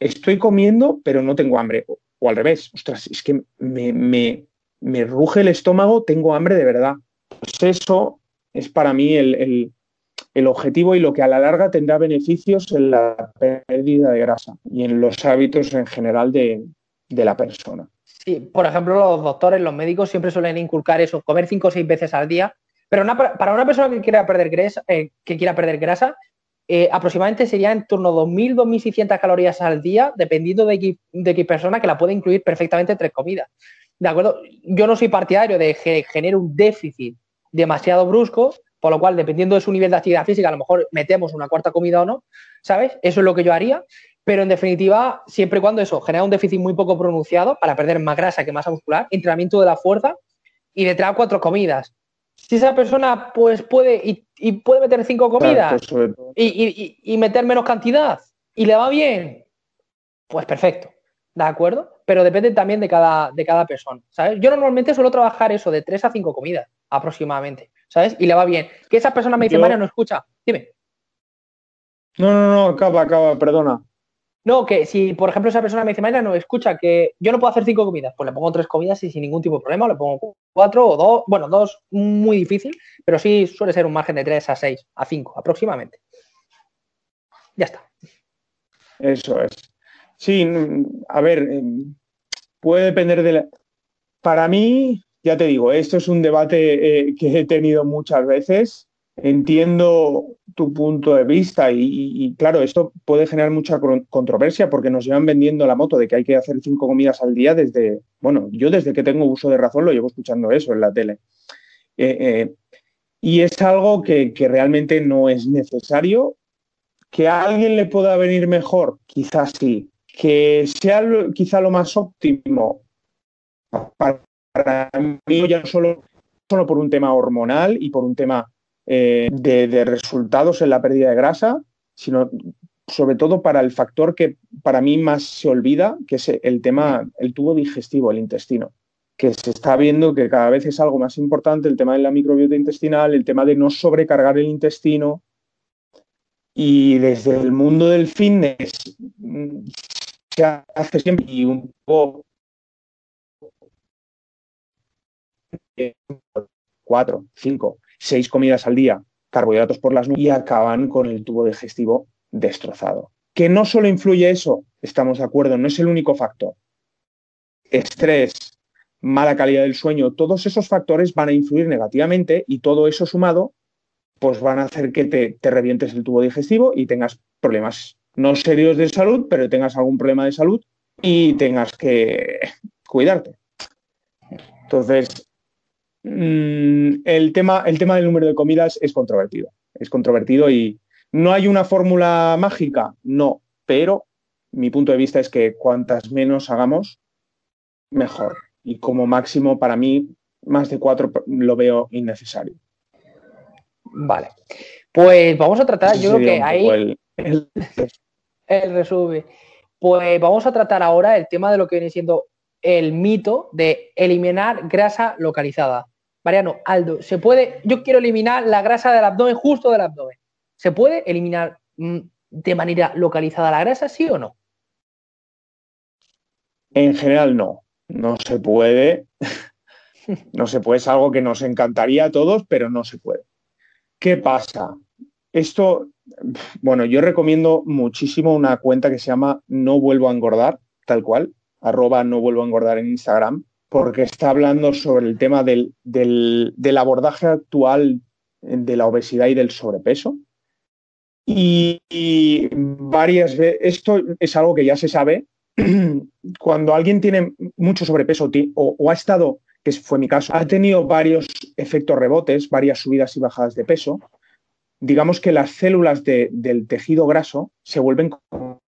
Speaker 2: estoy comiendo, pero no tengo hambre. O, al revés, ostras, es que me, ruge el estómago, tengo hambre de verdad. Pues eso es para mí el, objetivo y lo que a la larga tendrá beneficios en la pérdida de grasa y en los hábitos en general de la persona.
Speaker 1: Sí, por ejemplo, los doctores, los médicos siempre suelen inculcar eso, comer cinco o seis veces al día. Pero para una persona que quiera perder grasa, eh, grasa eh, aproximadamente sería en torno a 2.000, 2.600 calorías al día, dependiendo de qué, persona, que la puede incluir perfectamente tres comidas. ¿De acuerdo? Yo no soy partidario de que genere un déficit demasiado brusco, por lo cual, dependiendo de su nivel de actividad física, a lo mejor metemos una cuarta comida o no, ¿sabes? Eso es lo que yo haría. Pero en definitiva, siempre y cuando eso genera un déficit muy poco pronunciado para perder más grasa que masa muscular, entrenamiento de la fuerza y detrás cuatro comidas. Si esa persona pues puede y, puede meter cinco comidas y, meter menos cantidad y le va bien, pues perfecto, ¿de acuerdo? Pero depende también de cada, de cada persona, ¿sabes? Yo normalmente suelo trabajar eso de tres a cinco comidas aproximadamente, ¿sabes? Y le va bien. Que esa persona me dice, Mario, no escucha, dime.
Speaker 2: No, no, no, acaba, acaba, perdona.
Speaker 1: No, que si, por ejemplo, esa persona me dice, Mayra, no, escucha, que yo no puedo hacer cinco comidas, pues le pongo tres comidas y sin ningún tipo de problema, le pongo cuatro o dos, bueno, dos muy difícil, pero sí suele ser un margen de tres a seis, a cinco aproximadamente. Ya está.
Speaker 2: Eso es. Sí, a ver, eh, puede depender de la... Para mí, ya te digo, esto es un debate eh, que he tenido muchas veces Entiendo tu punto de vista y, claro, esto puede generar mucha controversia porque nos llevan vendiendo la moto de que hay que hacer cinco comidas al día desde, bueno, yo desde que tengo uso de razón lo llevo escuchando eso en la tele. Eh, eh, y es algo que, realmente no es necesario. ¿Que a alguien le pueda venir mejor? Quizás sí. ¿Que sea quizá lo más óptimo? Para, mí ya no solo, solo por un tema hormonal y por un tema eh, de, resultados en la pérdida de grasa, sino sobre todo para el factor que para mí más se olvida, que es el tema, el tubo digestivo, el intestino, que se está viendo que cada vez es algo más importante, el tema de la microbiota intestinal, el tema de no sobrecargar el intestino. Y desde el mundo del fitness mm, se hace siempre y un poco cuatro, cinco, seis comidas al día, carbohidratos por las nubes y acaban con el tubo digestivo destrozado. Que no solo influye eso, estamos de acuerdo, no es el único factor. Estrés, mala calidad del sueño, todos esos factores van a influir negativamente y todo eso sumado, pues van a hacer que te, te revientes el tubo digestivo y tengas problemas no serios de salud, pero tengas algún problema de salud y tengas que cuidarte. Entonces, mm, el, tema, el tema del número de comidas es controvertido. Es controvertido y no hay una fórmula mágica, no, pero mi punto de vista es que cuantas menos hagamos, mejor. Y como máximo, para mí, más de cuatro lo veo innecesario.
Speaker 1: Vale. Pues vamos a tratar, yo creo que ahí. El, el resumen. Pues vamos a tratar ahora el tema de lo que viene siendo el mito de eliminar grasa localizada. Mariano, Aldo, ¿se puede? Yo quiero eliminar la grasa del abdomen, justo del abdomen. ¿Se puede eliminar mm, de manera localizada la grasa, sí o no?
Speaker 2: En general no, no se puede. no se puede, es algo que nos encantaría a todos, pero no se puede. ¿Qué pasa? Esto, bueno, yo recomiendo muchísimo una cuenta que se llama No vuelvo a engordar, tal cual, arroba no vuelvo a engordar en Instagram, porque está hablando sobre el tema del, abordaje actual de la obesidad y del sobrepeso. Y, varias veces, esto es algo que ya se sabe, cuando alguien tiene mucho sobrepeso o, o ha estado, que fue mi caso, ha tenido varios efectos rebotes, varias subidas y bajadas de peso, digamos que las células del tejido graso se vuelven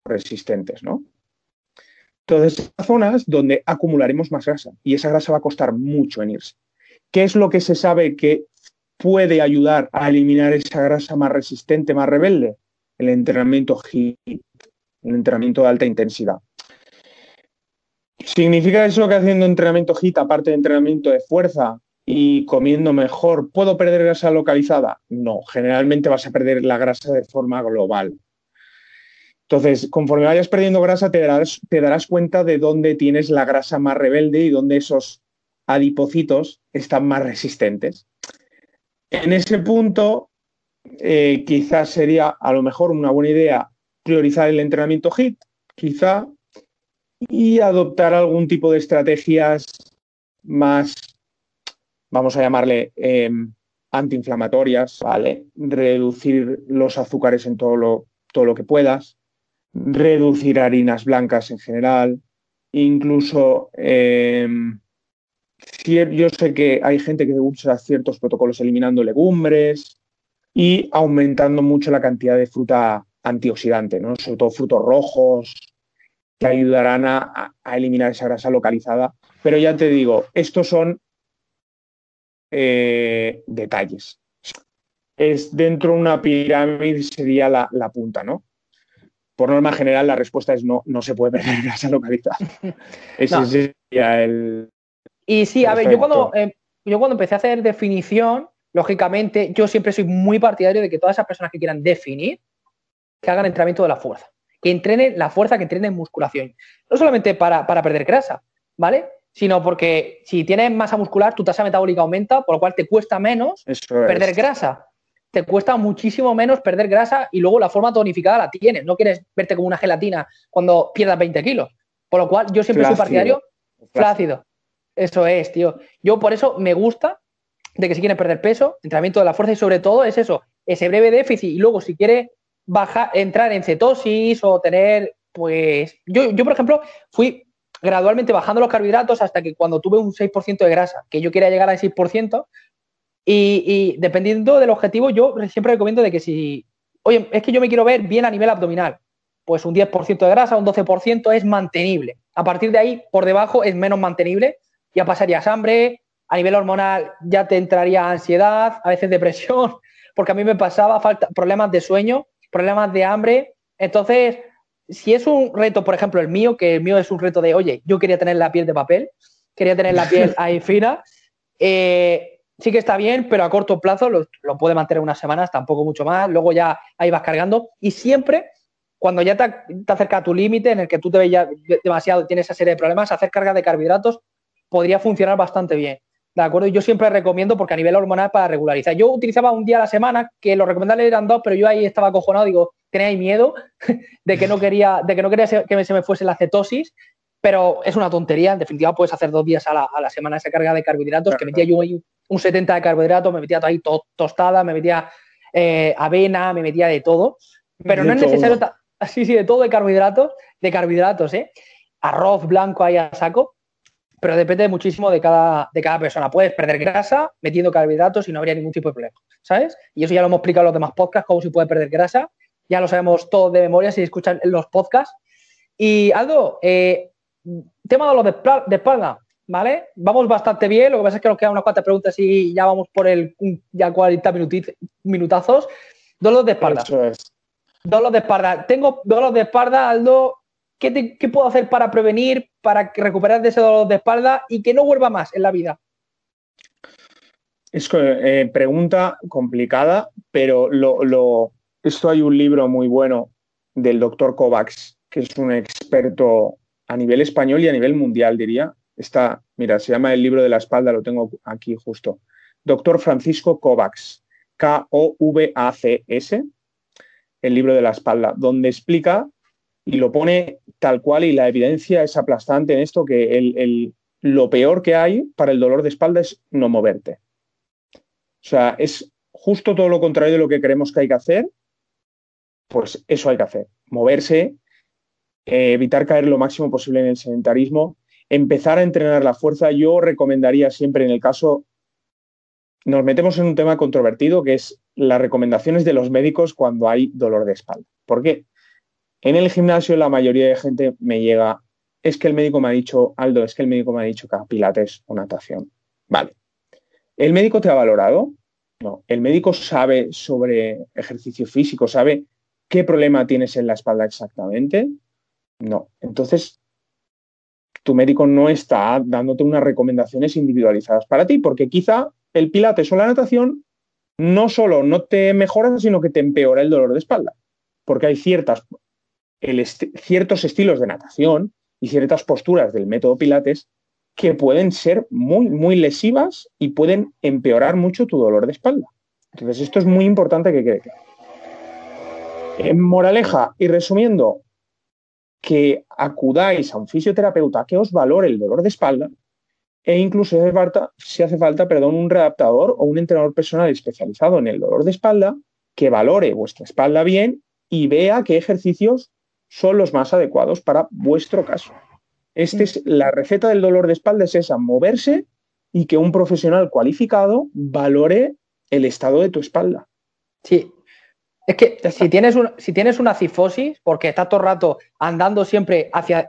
Speaker 2: resistentes, ¿no? Entonces, zonas donde acumularemos más grasa y esa grasa va a costar mucho en irse. ¿Qué es lo que se sabe que puede ayudar a eliminar esa grasa más resistente, más rebelde? El entrenamiento HIIT, el entrenamiento de alta intensidad. ¿Significa eso que haciendo entrenamiento HIIT, aparte de entrenamiento de fuerza, y comiendo mejor, ¿puedo perder grasa localizada? No, generalmente vas a perder la grasa de forma global. Entonces, conforme vayas perdiendo grasa, te darás, cuenta de dónde tienes la grasa más rebelde y dónde esos adipocitos están más resistentes. En ese punto, eh, quizás sería a lo mejor una buena idea priorizar el entrenamiento HIT, quizá, y adoptar algún tipo de estrategias más vamos a llamarle em, antiinflamatorias, ¿vale? Reducir los azúcares en todo lo, todo lo que puedas, reducir harinas blancas en general, incluso em, yo sé que hay gente que usa ciertos protocolos eliminando legumbres y aumentando mucho la cantidad de fruta antioxidante, ¿no? sobre todo frutos rojos, que ayudarán a eliminar esa grasa localizada. Pero ya te digo, estos son eh, detalles. Es dentro de una pirámide sería la, punta, ¿no? Por norma general, la respuesta es no, no se puede perder grasa localizada. Ese sería el.
Speaker 1: Y sí, a ver, yo cuando, eh, yo cuando empecé a hacer definición, lógicamente, yo siempre soy muy partidario de que todas esas personas que quieran definir, que hagan entrenamiento de la fuerza. Que entrenen la fuerza, que entrenen musculación. No solamente para, para perder grasa, ¿vale? sino porque si tienes masa muscular, tu tasa metabólica aumenta, por lo cual te cuesta menos perder grasa. Te cuesta muchísimo menos perder grasa y luego la forma tonificada la tienes. No quieres verte como una gelatina cuando pierdas 20 kilos. Por lo cual, yo siempre soy partidario flácido. Eso es, tío. Yo por eso me gusta de que si quieres perder peso, entrenamiento de la fuerza y sobre todo es eso, ese breve déficit y luego si quieres bajar, entrar en cetosis o tener, pues, yo, yo por ejemplo, fui gradualmente bajando los carbohidratos hasta que cuando tuve un 6% de grasa, que yo quería llegar al 6%, y, y, dependiendo del objetivo, yo siempre recomiendo de que si, oye, es que yo me quiero ver bien a nivel abdominal, pues un 10% de grasa, un 12% es mantenible. A partir de ahí, por debajo, es menos mantenible, ya pasarías hambre, a nivel hormonal ya te entraría ansiedad, a veces depresión, porque a mí me pasaba falta, problemas de sueño, problemas de hambre. Entonces, si es un reto, por ejemplo, el mío, que el mío es un reto de, oye, yo quería tener la piel de papel, quería tener la piel ahí fina, eh, sí que está bien, pero a corto plazo lo, puede mantener unas semanas, tampoco mucho más, luego ya ahí vas cargando y siempre, cuando ya te, te acerca a tu límite en el que tú te ves ya demasiado, tienes esa serie de problemas, hacer carga de carbohidratos podría funcionar bastante bien. ¿De acuerdo? Yo siempre recomiendo porque a nivel hormonal para regularizar. Yo utilizaba un día a la semana, que lo recomendables eran dos, pero yo ahí estaba acojonado, digo, tenía miedo de que no quería, de que no quería que se me fuese la cetosis. pero es una tontería. En definitiva, puedes hacer dos días a la, semana esa carga de carbohidratos, que metía yo ahí un 70 de carbohidratos, me metía ahí tostada, me metía eh, avena, me metía de todo. Pero no es necesario, sí, sí, de todo de carbohidratos, de carbohidratos, ¿eh? Arroz blanco ahí a saco, pero depende muchísimo de cada, de cada persona. Puedes perder grasa metiendo carbohidratos y no habría ningún tipo de problema, ¿sabes? Y eso ya lo hemos explicado en los demás podcasts, cómo se puede perder grasa. Ya lo sabemos todos de memoria si escuchan los podcasts. Y Aldo, eh, tema de los de, espalda, ¿vale? Vamos bastante bien, lo que pasa es que nos quedan unas cuantas preguntas y ya vamos por el ya 40 minutazos. Dolor de espalda. Eso es. Dolor de espalda. Tengo dolor de espalda, Aldo. ¿Qué, ¿Qué, puedo hacer para prevenir, para recuperar de ese dolor de espalda y que no vuelva más en la vida?
Speaker 2: Es eh, pregunta complicada, pero lo, lo, esto hay un libro muy bueno del doctor Kovacs, que es un experto a nivel español y a nivel mundial, diría. Está, mira, se llama El libro de la espalda, lo tengo aquí justo. Doctor Francisco Kovacs, K-O-V-A-C-S, el libro de la espalda, donde explica y lo pone tal cual y la evidencia es aplastante en esto que el, lo peor que hay para el dolor de espalda es no moverte. O sea, es justo todo lo contrario de lo que creemos que hay que hacer, pues eso hay que hacer, moverse eh, evitar caer lo máximo posible en el sedentarismo, empezar a entrenar la fuerza. Yo recomendaría siempre en el caso, nos metemos en un tema controvertido que es las recomendaciones de los médicos cuando hay dolor de espalda. ¿Por qué? En el gimnasio la mayoría de gente me llega, es que el médico me ha dicho, Aldo, es que el médico me ha dicho que pilates o natación. Vale. ¿El médico te ha valorado? No. ¿El médico sabe sobre ejercicio físico? ¿Sabe qué problema tienes en la espalda exactamente? No. Entonces, tu médico no está dándote unas recomendaciones individualizadas para ti, porque quizá el pilates o la natación no solo no te mejora, sino que te empeora el dolor de espalda, porque hay ciertas, ciertos estilos de natación y ciertas posturas del método pilates que pueden ser muy, muy lesivas y pueden empeorar mucho tu dolor de espalda. Entonces, esto es muy importante que quede claro. En moraleja y resumiendo, que acudáis a un fisioterapeuta que os valore el dolor de espalda e incluso si hace falta, perdón, un readaptador o un entrenador personal especializado en el dolor de espalda que valore vuestra espalda bien y vea qué ejercicios son los más adecuados para vuestro caso. Esta es la receta del dolor de espalda es esa, moverse y que un profesional cualificado valore el estado de tu espalda.
Speaker 1: Sí, es que si tienes, si tienes una cifosis, porque estás todo el rato andando siempre hacia.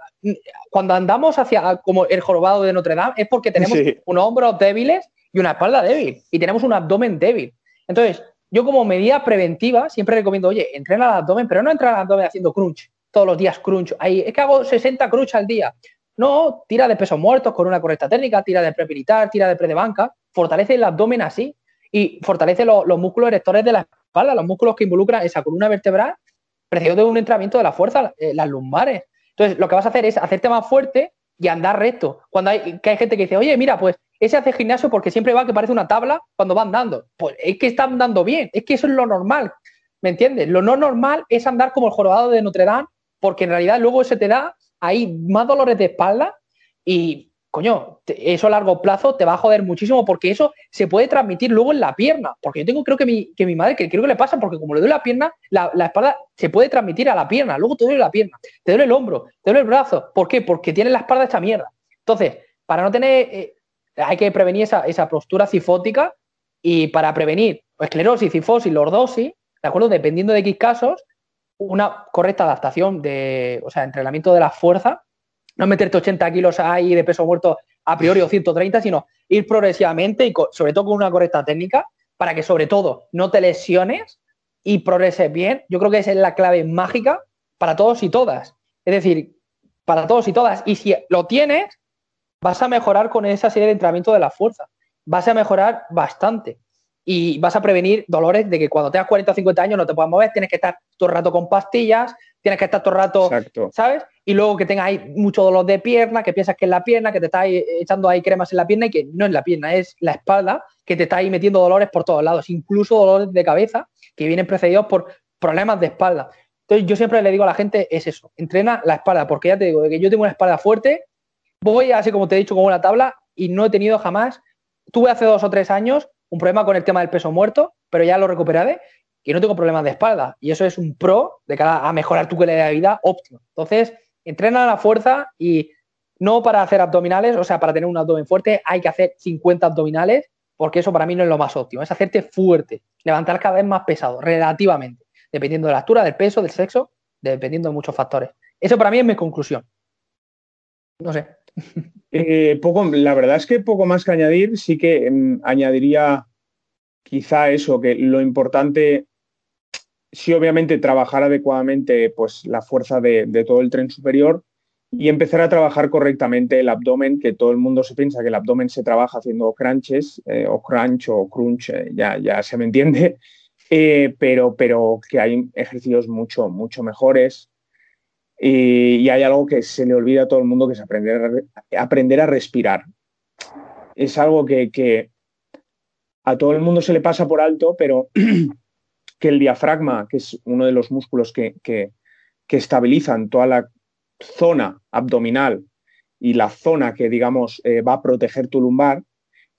Speaker 1: Cuando andamos hacia como el jorobado de Notre Dame, es porque tenemos unos hombros débiles y una espalda débil. Y tenemos un abdomen débil. Entonces, yo como medida preventiva siempre recomiendo, oye, entrena el abdomen, pero no entrena el abdomen haciendo crunch, todos los días crunch. Ahí, es que hago 60 crunch al día. No, tira de pesos muertos con una correcta técnica, tira de pre-militar, tira de pre de banca, fortalece el abdomen así y fortalece los músculos erectores de la espalda, los músculos que involucran esa columna vertebral, precedido de un entrenamiento de la fuerza, eh, las lumbares. Entonces, lo que vas a hacer es hacerte más fuerte y andar recto. Cuando hay, que hay gente que dice, oye, mira, pues ese hace gimnasio porque siempre va que parece una tabla cuando va andando. Pues es que está andando bien, es que eso es lo normal. ¿Me entiendes? Lo no normal es andar como el jorobado de Notre Dame, porque en realidad luego se te da ahí más dolores de espalda y coño, eso a largo plazo te va a joder muchísimo porque eso se puede transmitir luego en la pierna. Porque yo tengo, creo que mi, que mi madre, que creo que le pasa, porque como le duele la pierna, la, espalda se puede transmitir a la pierna. Luego te duele la pierna, te duele el hombro, te duele el brazo. ¿Por qué? Porque tiene la espalda esta mierda. Entonces, para no tener, eh, hay que prevenir esa, esa, postura cifótica y para prevenir esclerosis, cifosis, lordosis, ¿de acuerdo? Dependiendo de qué casos, una correcta adaptación de, o sea, entrenamiento de la fuerza no meterte 80 kilos ahí de peso muerto a priori o 130, sino ir progresivamente y sobre todo con una correcta técnica para que sobre todo no te lesiones y progreses bien. Yo creo que esa es la clave mágica para todos y todas. Es decir, para todos y todas. Y si lo tienes, vas a mejorar con esa serie de entrenamiento de la fuerza. Vas a mejorar bastante. Y vas a prevenir dolores de que cuando tengas 40 o 50 años no te puedas mover, tienes que estar todo el rato con pastillas, tienes que estar todo el rato, ¿sabes? Y luego que tengas ahí mucho dolor de pierna, que piensas que es la pierna, que te estás echando ahí cremas en la pierna y que no es la pierna, es la espalda, que te está ahí metiendo dolores por todos lados, incluso dolores de cabeza que vienen precedidos por problemas de espalda. Entonces yo siempre le digo a la gente, es eso, entrena la espalda, porque ya te digo, que yo tengo una espalda fuerte, voy así como te he dicho, con una tabla y no he tenido jamás, tuve hace dos o tres años un problema con el tema del peso muerto, pero ya lo recuperé y no tengo problemas de espalda. Y eso es un pro de cara a mejorar tu calidad de vida óptimo. Entonces, entrena la fuerza y no para hacer abdominales, o sea, para tener un abdomen fuerte hay que hacer 50 abdominales, porque eso para mí no es lo más óptimo, es hacerte fuerte, levantar cada vez más pesado, relativamente dependiendo de la altura, del peso, del sexo, dependiendo de muchos factores. Eso para mí es mi conclusión. No sé.
Speaker 2: Eh, poco, la verdad es que poco más que añadir, sí que mm, añadiría quizá eso, que lo importante, sí obviamente trabajar adecuadamente pues, la fuerza de, todo el tren superior y empezar a trabajar correctamente el abdomen, que todo el mundo se piensa que el abdomen se trabaja haciendo crunches eh, o crunch o crunch, eh, ya, ya se me entiende, eh, pero, pero que hay ejercicios mucho, mucho mejores. Y, hay algo que se le olvida a todo el mundo, que es aprender aprender a respirar. Es algo que, a todo el mundo se le pasa por alto, pero que el diafragma, que es uno de los músculos que, que, estabilizan toda la zona abdominal y la zona que, digamos, eh, va a proteger tu lumbar,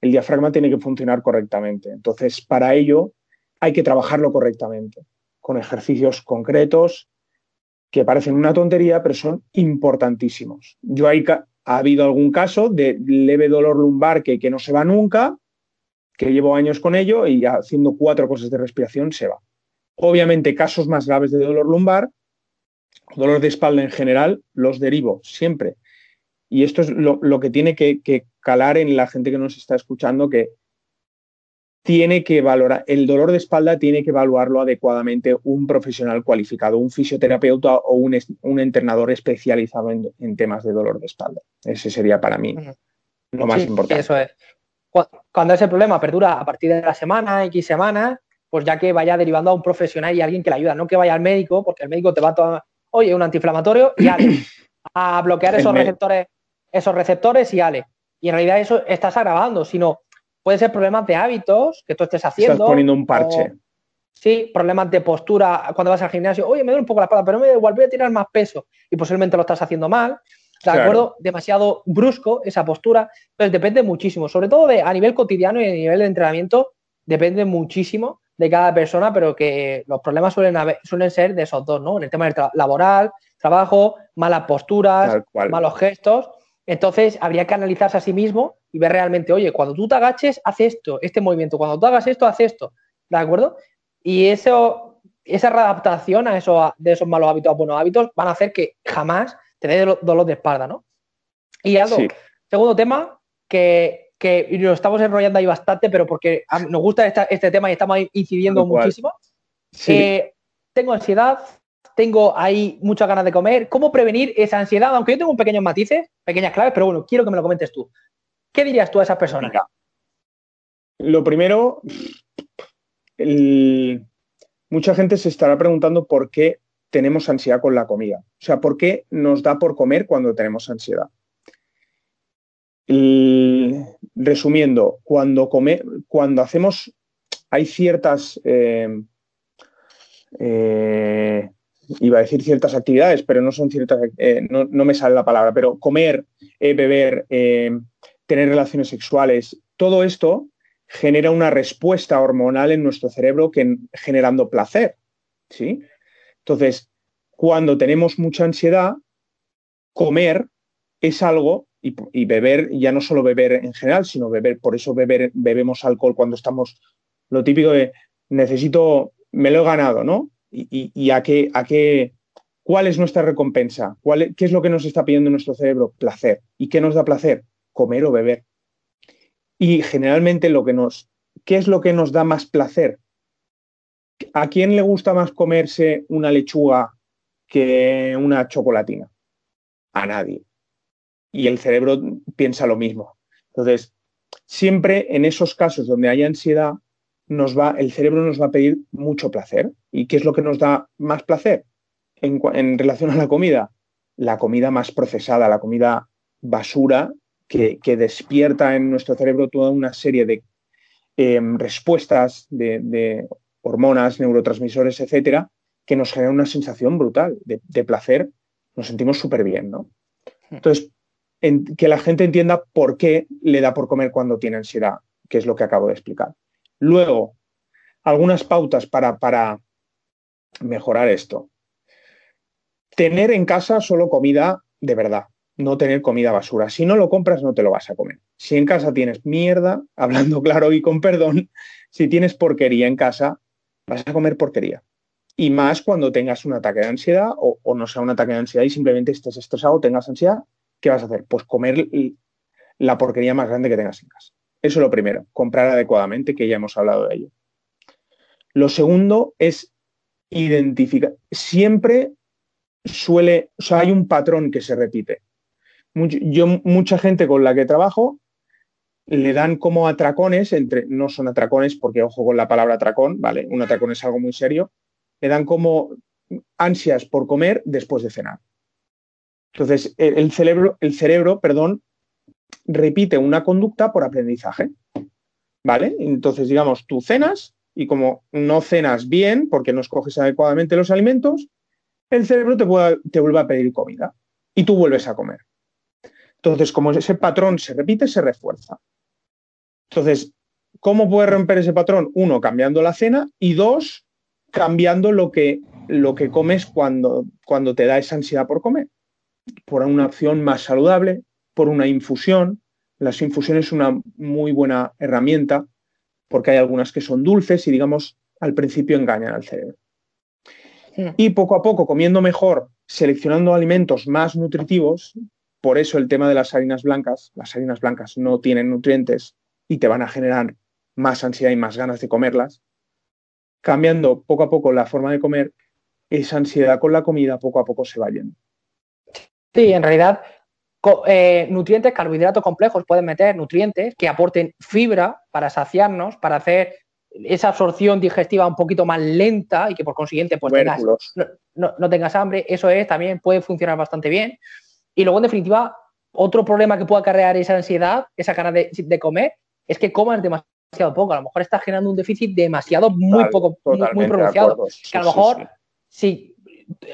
Speaker 2: el diafragma tiene que funcionar correctamente. Entonces, para ello, hay que trabajarlo correctamente, con ejercicios concretos que parecen una tontería, pero son importantísimos. Yo hay, ha habido algún caso de leve dolor lumbar que, que no se va nunca, que llevo años con ello y haciendo cuatro cosas de respiración se va. Obviamente, casos más graves de dolor lumbar, dolor de espalda en general, los derivo siempre. Y esto es lo, que tiene que, que, calar en la gente que nos está escuchando, que tiene que valorar, el dolor de espalda tiene que evaluarlo adecuadamente un profesional cualificado, un fisioterapeuta o un, un entrenador especializado en, temas de dolor de espalda. Ese sería para mí lo más importante.
Speaker 1: Eso es. Cuando ese problema perdura a partir de la semana, X semanas, pues ya que vaya derivando a un profesional y a alguien que le ayuda, no que vaya al médico, porque el médico te va a tomar, oye, un antiinflamatorio y ale, a bloquear esos receptores, esos receptores y ale. Y en realidad eso estás agravando, sino Puede ser problemas de hábitos que tú estés haciendo.
Speaker 2: Estás poniendo un parche.
Speaker 1: sí, problemas de postura cuando vas al gimnasio. Oye, me duele un poco la espalda, pero me da igual, voy a tirar más peso. Y posiblemente lo estás haciendo mal. ¿De acuerdo? Demasiado brusco esa postura. Entonces depende muchísimo. Sobre todo de, a nivel cotidiano y a nivel de entrenamiento, depende muchísimo de cada persona, pero que los problemas suelen, suelen ser de esos dos, ¿no? En el tema del laboral, trabajo, malas posturas, malos gestos. Entonces, habría que analizarse a sí mismo y ver realmente, oye, cuando tú te agaches, haz esto, este movimiento, cuando tú hagas esto, haz esto, ¿de acuerdo? Y eso, esa readaptación a eso, de esos malos hábitos a buenos hábitos van a hacer que jamás te dé dolor de espalda, ¿no? Y algo, segundo tema, que, que nos estamos enrollando ahí bastante, pero porque nos gusta este tema y estamos incidiendo muchísimo. Sí. Eh, tengo ansiedad, tengo ahí muchas ganas de comer. ¿Cómo prevenir esa ansiedad? Aunque yo tengo pequeños matices, pequeñas claves, pero bueno, quiero que me lo comentes tú. ¿Qué dirías tú a esas personas?
Speaker 2: lo primero, mucha gente se estará preguntando por qué tenemos ansiedad con la comida. O sea, ¿por qué nos da por comer cuando tenemos ansiedad? Resumiendo, cuando, come, cuando hacemos, hay ciertas eh, eh, iba a decir ciertas actividades, pero no son ciertas, eh, no, me sale la palabra, pero comer, beber, tener relaciones sexuales, todo esto genera una respuesta hormonal en nuestro cerebro que generando placer, ¿sí? Entonces, cuando tenemos mucha ansiedad, comer es algo y, y, beber, ya no solo beber en general, sino beber, por eso beber, bebemos alcohol cuando estamos, lo típico de necesito, me lo he ganado, ¿no? y, a, qué, a qué, cuál es nuestra recompensa, ¿Cuál, qué es lo que nos está pidiendo nuestro cerebro, placer. ¿Y qué nos da placer? Comer o beber. Y generalmente lo que nos, ¿qué es lo que nos da más placer? ¿A quién le gusta más comerse una lechuga que una chocolatina? A nadie. Y el cerebro piensa lo mismo. Entonces, siempre en esos casos donde hay ansiedad, nos va, el cerebro nos va a pedir mucho placer. ¿Y qué es lo que nos da más placer en, relación a la comida? La comida más procesada, la comida basura que, despierta en nuestro cerebro toda una serie de em, respuestas de, hormonas, neurotransmisores, etcétera, que nos genera una sensación brutal de, placer, nos sentimos súper bien, ¿no? Hmm. Que la gente entienda por qué le da por comer cuando tiene ansiedad, que es lo que acabo de explicar. Luego, algunas pautas para, para mejorar esto. Tener en casa solo comida de verdad, no tener comida basura. Si no lo compras, no te lo vas a comer. Si en casa tienes mierda, hablando claro y con perdón, si tienes porquería en casa, vas a comer porquería. Y más cuando tengas un ataque de ansiedad o, no sea un ataque de ansiedad y simplemente estés estresado, tengas ansiedad, ¿qué vas a hacer? Pues comer la porquería más grande que tengas en casa. Eso es lo primero, comprar adecuadamente, que ya hemos hablado de ello. Lo segundo es identificar. Siempre suele, o sea, hay un patrón que se repite. yo, mucha gente con la que trabajo le dan como atracones, entre, no son atracones porque ojo con la palabra atracón, ¿vale? Un atracón es algo muy serio, le dan como ansias por comer después de cenar. Entonces, el, cerebro, el cerebro, perdón, repite una conducta por aprendizaje. ¿Vale? Entonces, digamos, tú cenas y como no cenas bien porque no escoges adecuadamente los alimentos, el cerebro te, te vuelve a pedir comida y tú vuelves a comer. Entonces, como ese patrón se repite, se refuerza. Entonces, ¿cómo puedes romper ese patrón? Uno, cambiando la cena y dos, cambiando lo que, lo que comes cuando, cuando te da esa ansiedad por comer. Por una opción más saludable, por una infusión. Las infusiones es una muy buena herramienta porque hay algunas que son dulces y, digamos, al principio engañan al cerebro. Y poco a poco, comiendo mejor, seleccionando alimentos más nutritivos, por eso el tema de las harinas blancas, las harinas blancas no tienen nutrientes y te van a generar más ansiedad y más ganas de comerlas, cambiando poco a poco la forma de comer, esa ansiedad con la comida poco a poco se va yendo.
Speaker 1: Sí, en realidad, eh, nutrientes, carbohidratos complejos pueden meter nutrientes que aporten fibra para saciarnos, para hacer esa absorción digestiva un poquito más lenta y que por consiguiente pues no, tengas hambre, eso es, también puede funcionar bastante bien. Y luego, en definitiva, otro problema que puede acarrear esa ansiedad, esa ganas de, comer, es que comas demasiado poco. A lo mejor estás generando un déficit demasiado, muy poco, muy, pronunciado. que a lo mejor, sí,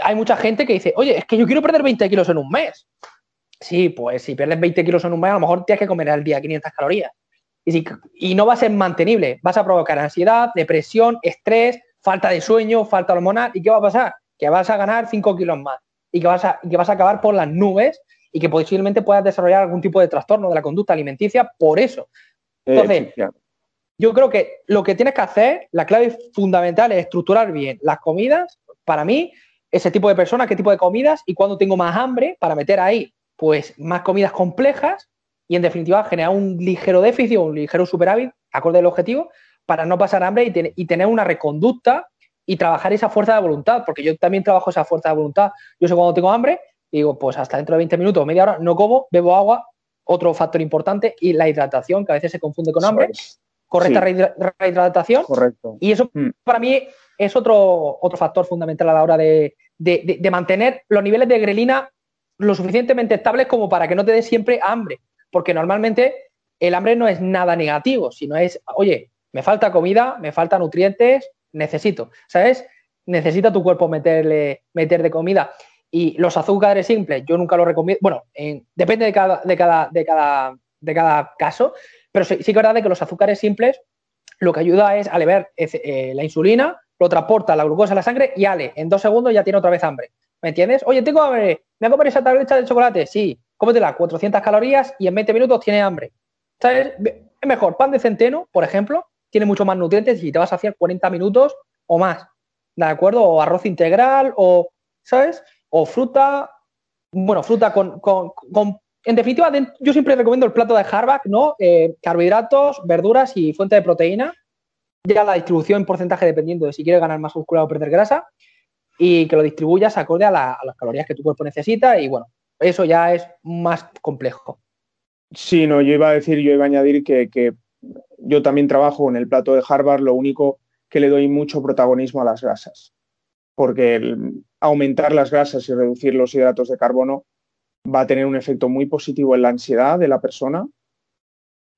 Speaker 1: hay mucha gente que dice, oye, es que yo quiero perder 20 kilos en un mes. Sí, pues si pierdes 20 kilos en un mes, a lo mejor tienes que comer al día 500 calorías. Y, no va a ser mantenible. Vas a provocar ansiedad, depresión, estrés, falta de sueño, falta hormonal. ¿Y qué va a pasar? Que vas a ganar 5 kilos más y que, vas a, que vas a acabar por las nubes y que posiblemente puedas desarrollar algún tipo de trastorno de la conducta alimenticia por eso. Entonces, yo creo que lo que tienes que hacer, la clave fundamental es estructurar bien las comidas. Para mí, ese tipo de personas, qué tipo de comidas y cuando tengo más hambre para meter ahí, pues más comidas complejas y en definitiva generar un ligero déficit o un ligero superávit acorde al objetivo para no pasar hambre y, tener una reconducta y trabajar esa fuerza de voluntad, porque yo también trabajo esa fuerza de voluntad. Yo sé cuando tengo hambre, digo, pues hasta dentro de 20 minutos o media hora no como, bebo agua, otro factor importante, y la hidratación, que a veces se confunde con hambre. Correcta rehidratación.
Speaker 2: Correcto.
Speaker 1: Y eso mm. para mí es otro, otro factor fundamental a la hora de, de mantener los niveles de grelina lo suficientemente estables como para que no te dé siempre hambre porque normalmente el hambre no es nada negativo, sino es, oye, me falta comida, me falta nutrientes, necesito, ¿sabes? Necesita tu cuerpo meterle, meter de comida. Y los azúcares simples, yo nunca lo recomiendo, bueno, depende de cada, de, cada, de, cada, de cada caso, pero sí, que es verdad que los azúcares simples lo que ayuda es a aliviar eh, la insulina, lo transporta la glucosa a la sangre y ale, en dos segundos ya tiene otra vez hambre. ¿Me entiendes? Oye, tengo hambre, ¿me voy a comer esa tableta de chocolate? Sí, cómetela 400 calorías y en 20 minutos tiene hambre. ¿Sabes? Es mejor, pan de centeno, por ejemplo, tiene mucho más nutrientes y te vas a hacer 40 minutos o más. ¿De acuerdo? O arroz integral, o, ¿sabes? O fruta, bueno, fruta con, en definitiva, yo siempre recomiendo el plato de Harback, ¿no? Eh, carbohidratos, verduras y fuente de proteína. Ya la distribución en porcentaje dependiendo de si quieres ganar más muscular o perder grasa. Y que lo distribuyas acorde a, a las calorías que tu cuerpo necesita. Y bueno, eso ya es más complejo.
Speaker 2: Sí, no, yo iba a decir, yo iba a añadir que, yo también trabajo en el plato de Harvard, lo único que le doy mucho protagonismo a las grasas, porque aumentar las grasas y reducir los hidratos de carbono va a tener un efecto muy positivo en la ansiedad de la persona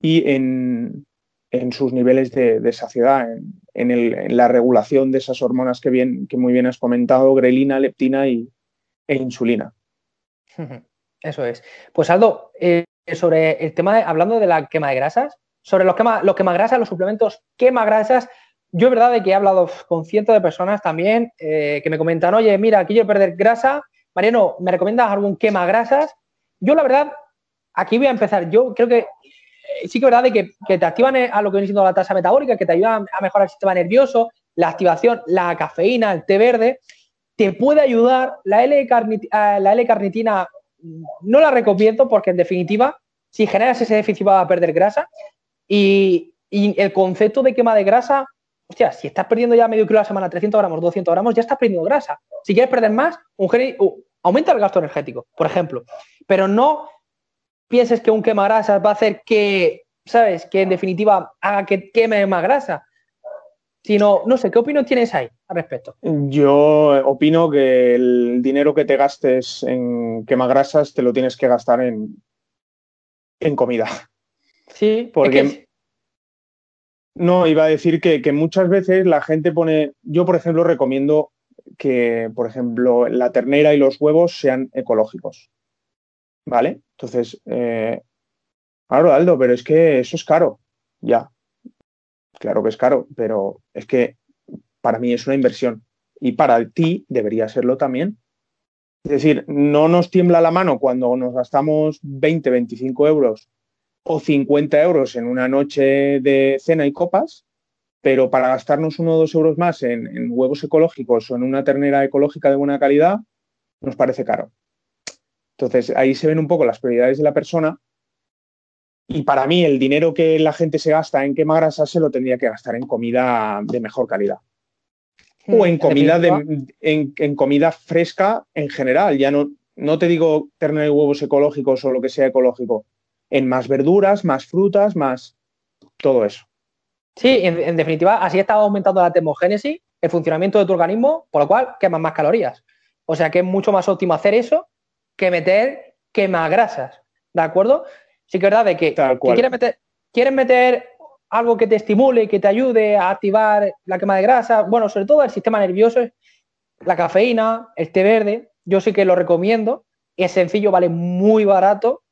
Speaker 2: y en, en sus niveles de, saciedad, en, la regulación de esas hormonas que, bien, que muy bien has comentado, grelina, leptina y, e insulina.
Speaker 1: Eso es. Pues Aldo, eh, sobre el tema, de, hablando de la quema de grasas, sobre los quema, los quema grasas, los suplementos quema grasas, yo es verdad de que he hablado con cientos de personas también eh, que me comentan, oye, mira, quiero perder grasa, Mariano, ¿me recomiendas algún quema grasas? Yo la verdad, aquí voy a empezar, yo creo que sí que es verdad de que, te activan a lo que viene siendo la tasa metabólica, que te ayudan a mejorar el sistema nervioso, la activación, la cafeína, el té verde, te puede ayudar. La L-carnitina, eh, la L-carnitina no la recomiendo porque en definitiva, si generas ese déficit vas a perder grasa y, el concepto de quema de grasa, hostia, si estás perdiendo ya medio kilo a la semana, 300 gramos, 200 gramos, ya estás perdiendo grasa. Si quieres perder más, un aumenta el gasto energético, por ejemplo. Pero no pienses que un quema grasas va a hacer que, ¿sabes? Que en definitiva haga que queme más grasa. Sino, no sé, ¿qué opinión tienes ahí al respecto?
Speaker 2: Yo opino que el dinero que te gastes en grasas te lo tienes que gastar en, en comida.
Speaker 1: Sí,
Speaker 2: porque... No, iba a decir que, que muchas veces la gente pone, yo por ejemplo recomiendo que, por ejemplo, la ternera y los huevos sean ecológicos. ¿Vale? Entonces, eh, claro, Aldo, pero es que eso es caro. Ya, claro que es caro, pero es que para mí es una inversión y para ti debería serlo también. Es decir, no nos tiembla la mano cuando nos gastamos 20, 25 euros o 50 euros en una noche de cena y copas, pero para gastarnos uno o dos euros más en, en huevos ecológicos o en una ternera ecológica de buena calidad, nos parece caro. Entonces, ahí se ven un poco las prioridades de la persona. Y para mí, el dinero que la gente se gasta en quema grasa se lo tendría que gastar en comida de mejor calidad. O en comida, en, comida fresca en general. Ya no, no te digo ternera y huevos ecológicos o lo que sea ecológico. En más verduras, más frutas, más todo eso.
Speaker 1: Sí, en, definitiva, así está aumentando la termogénesis, el funcionamiento de tu organismo, por lo cual quemas más calorías. O sea que es mucho más óptimo hacer eso que meter grasas, ¿de acuerdo? Sí que es verdad de que, quieres meter, quieres meter algo que te estimule, que te ayude a activar la quema de grasa, bueno, sobre todo el sistema nervioso, la cafeína, el té verde, yo sí que lo recomiendo, es sencillo, vale muy barato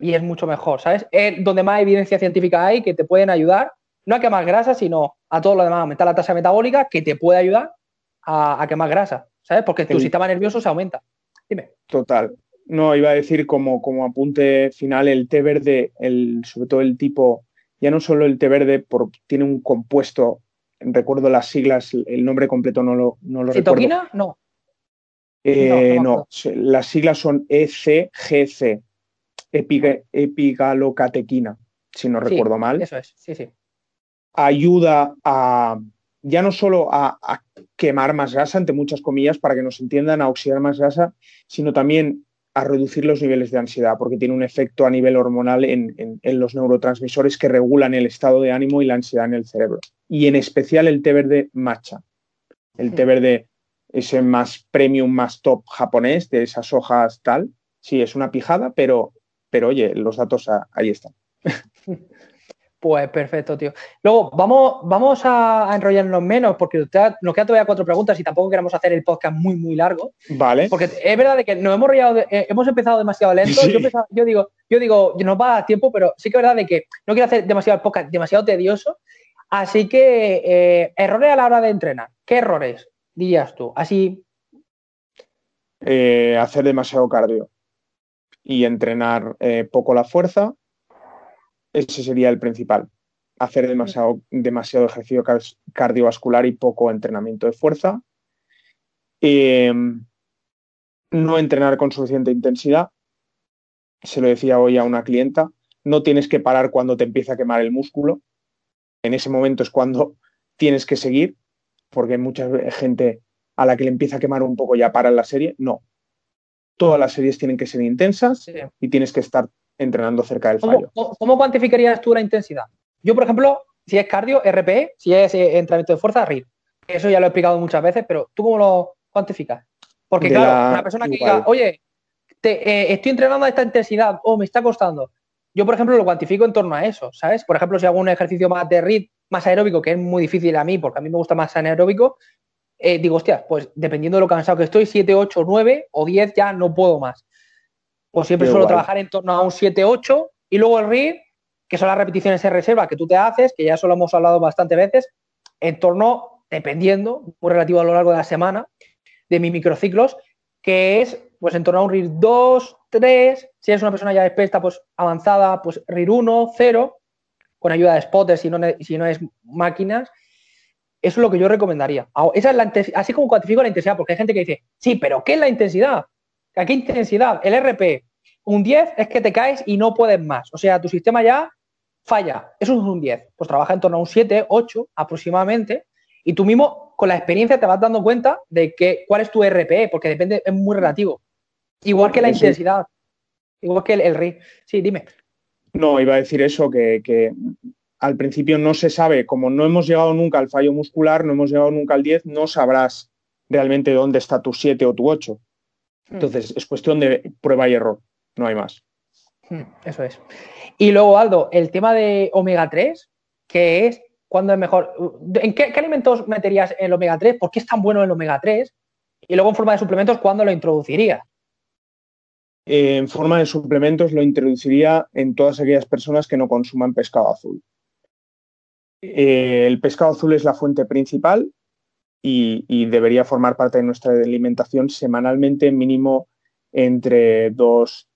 Speaker 1: y es mucho mejor, ¿sabes? Es donde más evidencia científica hay que te pueden ayudar, no a quemar grasa, sino a todo lo demás, aumentar la tasa metabólica que te puede ayudar a, quemar grasa, ¿sabes? Porque tu sistema nervioso se aumenta. Dime.
Speaker 2: Total. No, iba a decir como, como apunte final el té verde, el, sobre todo el tipo, ya no solo el té verde, por, tiene un compuesto, recuerdo las siglas, el nombre completo no lo, no lo recuerdo.
Speaker 1: No.
Speaker 2: Eh, no, las siglas son ECGC, epigalocatequina, si no recuerdo mal.
Speaker 1: Eso es, sí, sí.
Speaker 2: Ayuda a, ya no solo a, a, quemar más grasa, entre muchas comillas, para que nos entiendan, a oxidar más grasa, sino también a reducir los niveles de ansiedad, porque tiene un efecto a nivel hormonal en, los neurotransmisores que regulan el estado de ánimo y la ansiedad en el cerebro. Y en especial el té verde matcha. El té verde, ese más premium, más top japonés, de esas hojas tal. Sí, es una pijada, pero, pero oye, los datos ahí están.
Speaker 1: Pues perfecto, tío. Luego, vamos, vamos a, enrollarnos menos porque nos quedan todavía cuatro preguntas y tampoco queremos hacer el podcast muy, muy largo.
Speaker 2: Vale.
Speaker 1: Porque es verdad de que nos hemos enrollado, eh, hemos empezado demasiado lento. Yo, digo, yo digo, nos va a dar tiempo, pero sí que es verdad de que no quiero hacer demasiado el podcast, demasiado tedioso. Así que, eh, errores a la hora de entrenar. ¿Qué errores dirías tú? Así.
Speaker 2: Eh, hacer demasiado cardio y entrenar poco la fuerza ese sería el principal. Hacer demasiado, demasiado ejercicio cardiovascular y poco entrenamiento de fuerza. Em, no entrenar con suficiente intensidad. Se lo decía hoy a una clienta. No tienes que parar cuando te empieza a quemar el músculo. En ese momento es cuando tienes que seguir, porque hay mucha gente a la que le empieza a quemar un poco ya para la serie. No. Todas las series tienen que ser intensas y tienes que estar entrenando cerca del fallo.
Speaker 1: ¿Cómo, cuantificarías tú la intensidad? Yo, por ejemplo, si es cardio, RPE, si es eh, entrenamiento de fuerza, RIR. Eso ya lo he explicado muchas veces, pero ¿tú cómo lo cuantificas? Porque, claro, una persona que diga, oye, te, eh, estoy entrenando a esta intensidad, o me está costando. yo, por ejemplo, lo cuantifico en torno a eso, ¿sabes? Por ejemplo, si hago un ejercicio más de RIT, más aeróbico, que es muy difícil a mí, porque a mí me gusta más anaeróbico, eh, digo, hostia, pues dependiendo de lo cansado que estoy, 7, 8, 9 o 10 ya no puedo más. Pues siempre suelo trabajar en torno a un 7, 8 y luego el RIT, que son las repeticiones en reserva que tú te haces, que ya eso lo hemos hablado bastante veces, en torno, dependiendo, muy relativo a lo largo de la semana, de mis microciclos, que es pues en torno a un RIR 2, 3, si eres una persona ya experta, pues avanzada, pues RIR 1, 0, con ayuda de spotters si no, si no es máquinas. Eso es lo que yo recomendaría. Esa es la así como cuantifico la intensidad, porque hay gente que dice, sí, pero ¿qué es la intensidad? ¿A qué intensidad? El RP, un 10 es que te caes y no puedes más. O sea, tu sistema ya falla. Eso es un 10. Pues trabaja en torno a un 7, 8 aproximadamente. Y tú mismo, con la experiencia, te vas dando cuenta de que, cuál es tu RP, porque depende, es muy relativo. Igual que la intensidad, igual que el, el Sí, dime.
Speaker 2: No, iba a decir eso, que, al principio no se sabe, como no hemos llegado nunca al fallo muscular, no hemos llegado nunca al 10, no sabrás realmente dónde está tu 7 o tu 8. Hmm. Entonces, es cuestión de prueba y error, no hay más.
Speaker 1: Hmm, eso es. Y luego, Aldo, el tema de omega 3, que es cuándo es mejor. ¿En qué, qué, alimentos meterías el omega 3? ¿Por qué es tan bueno el omega 3? Y luego, en forma de suplementos, ¿cuándo lo introducirías?
Speaker 2: en forma de suplementos lo introduciría en todas aquellas personas que no consuman pescado azul. Eh, el pescado azul es la fuente principal y, debería formar parte de nuestra alimentación semanalmente, mínimo entre dos,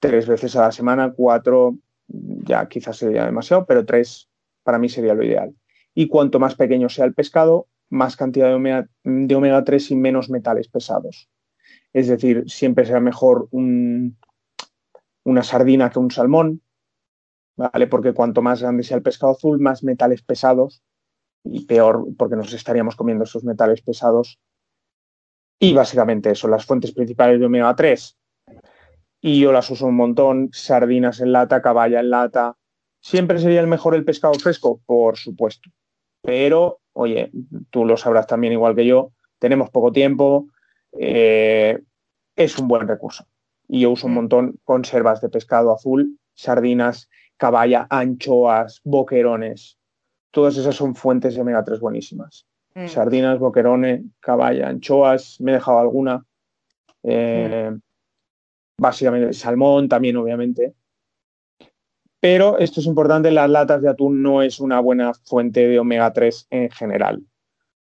Speaker 2: tres veces a la semana, cuatro, ya quizás sería demasiado, pero tres para mí sería lo ideal. Y cuanto más pequeño sea el pescado, más cantidad de omega, de omega 3 y menos metales pesados. Es decir, siempre será mejor una sardina que un salmón, ¿vale? Porque cuanto más grande sea el pescado azul, más metales pesados y peor porque nos estaríamos comiendo esos metales pesados. Y básicamente eso, las fuentes principales de omega 3. Y yo las uso un montón, sardinas en lata, caballa en lata. ¿Siempre sería el mejor el pescado fresco? Por supuesto. Pero, oye, tú lo sabrás también igual que yo, tenemos poco tiempo, eh, es un buen recurso. Y yo uso un mm. montón conservas de pescado azul, sardinas, caballa, anchoas, boquerones. Todas esas son fuentes de omega 3 buenísimas. Mm. Sardinas, boquerones, caballa, anchoas, me he dejado alguna. Eh, mm. Básicamente salmón también, obviamente. Pero esto es importante, las latas de atún no es una buena fuente de omega 3 en general.